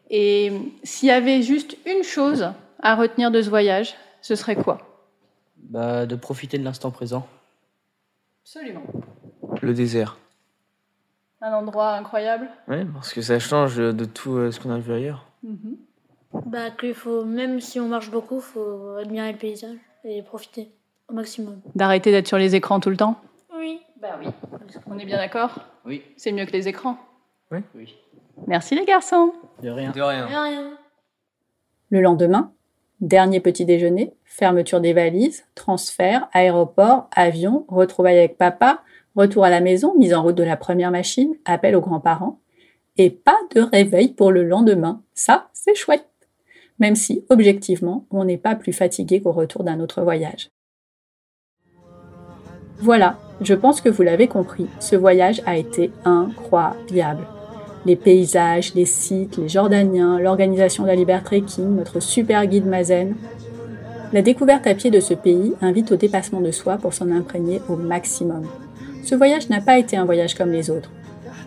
Et s'il y avait juste une chose à retenir de ce voyage, ce serait quoi? Bah, de profiter de l'instant présent. Absolument. Le désert. Un endroit incroyable. Oui, parce que ça change de tout euh, ce qu'on a vu ailleurs. Bah, qu'il faut, même si on marche beaucoup, faut admirer le paysage et profiter au maximum. D'arrêter d'être sur les écrans tout le temps? Oui. Bah oui. On est bien d'accord? Oui. C'est mieux que les écrans. Oui. Oui. Merci les garçons. De rien. De rien. Rien. Le lendemain, dernier petit déjeuner, fermeture des valises, transfert, aéroport, avion, retrouvailles avec papa, retour à la maison, mise en route de la première machine, appel aux grands-parents. Et pas de réveil pour le lendemain. Ça, c'est chouette. Même si, objectivement, on n'est pas plus fatigué qu'au retour d'un autre voyage. Voilà, je pense que vous l'avez compris, ce voyage a été incroyable. Les paysages, les sites, les Jordaniens, l'organisation d'Alibert Trekking, notre super guide Mazen. La découverte à pied de ce pays invite au dépassement de soi pour s'en imprégner au maximum. Ce voyage n'a pas été un voyage comme les autres.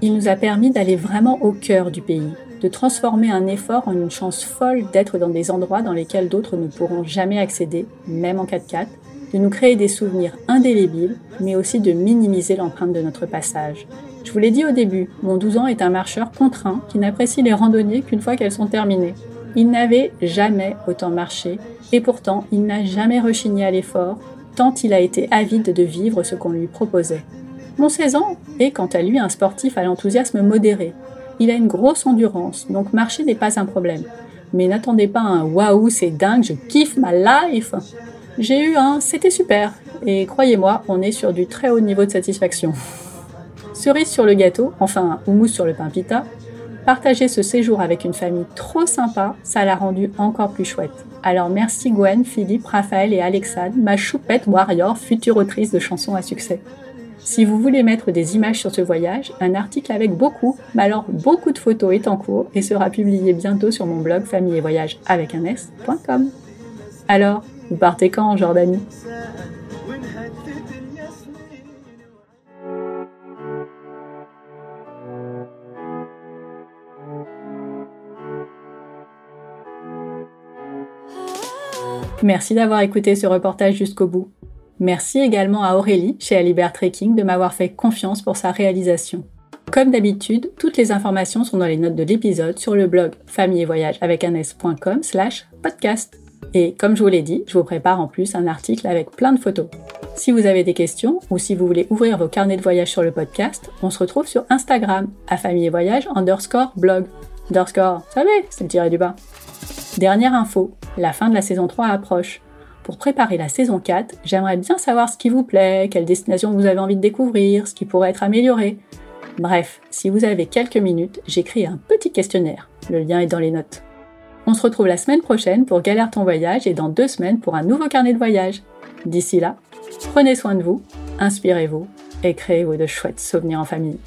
Il nous a permis d'aller vraiment au cœur du pays, de transformer un effort en une chance folle d'être dans des endroits dans lesquels d'autres ne pourront jamais accéder, même en 4x4, de nous créer des souvenirs indélébiles, mais aussi de minimiser l'empreinte de notre passage. Je vous l'ai dit au début, mon 12 ans est un marcheur contraint qui n'apprécie les randonnées qu'une fois qu'elles sont terminées. Il n'avait jamais autant marché et pourtant il n'a jamais rechigné à l'effort tant il a été avide de vivre ce qu'on lui proposait. Mon 16 ans est quant à lui un sportif à l'enthousiasme modéré. Il a une grosse endurance, donc marcher n'est pas un problème. Mais n'attendez pas un waouh, c'est dingue, je kiffe ma life. J'ai eu un c'était super, et croyez-moi, on est sur du très haut niveau de satisfaction. Cerise sur le gâteau, enfin houmous sur le pain pita, partager ce séjour avec une famille trop sympa, ça l'a rendu encore plus chouette. Alors merci Gwen, Philippe, Raphaël et Alexandre, ma choupette warrior, future autrice de chansons à succès. Si vous voulez mettre des images sur ce voyage, un article avec beaucoup, mais alors beaucoup de photos est en cours et sera publié bientôt sur mon blog famille et voyage avec un s.com. Alors, vous partez quand en Jordanie? Merci d'avoir écouté ce reportage jusqu'au bout. Merci également à Aurélie chez Alibert Trekking de m'avoir fait confiance pour sa réalisation. Comme d'habitude, toutes les informations sont dans les notes de l'épisode sur le blog famille et voyage avec un s.com slash podcast. Et comme je vous l'ai dit, je vous prépare en plus un article avec plein de photos. Si vous avez des questions ou si vous voulez ouvrir vos carnets de voyage sur le podcast, on se retrouve sur Instagram à famille et voyage underscore blog. Underscore, vous savez, c'est le tiré du bas. Dernière info, la fin de la saison 3 approche. Pour préparer la saison 4, j'aimerais bien savoir ce qui vous plaît, quelle destination vous avez envie de découvrir, ce qui pourrait être amélioré. Bref, si vous avez quelques minutes, j'écris un petit questionnaire. Le lien est dans les notes. On se retrouve la semaine prochaine pour Galère ton voyage et dans deux semaines pour un nouveau carnet de voyage. D'ici là, prenez soin de vous, inspirez-vous et créez-vous de chouettes souvenirs en famille.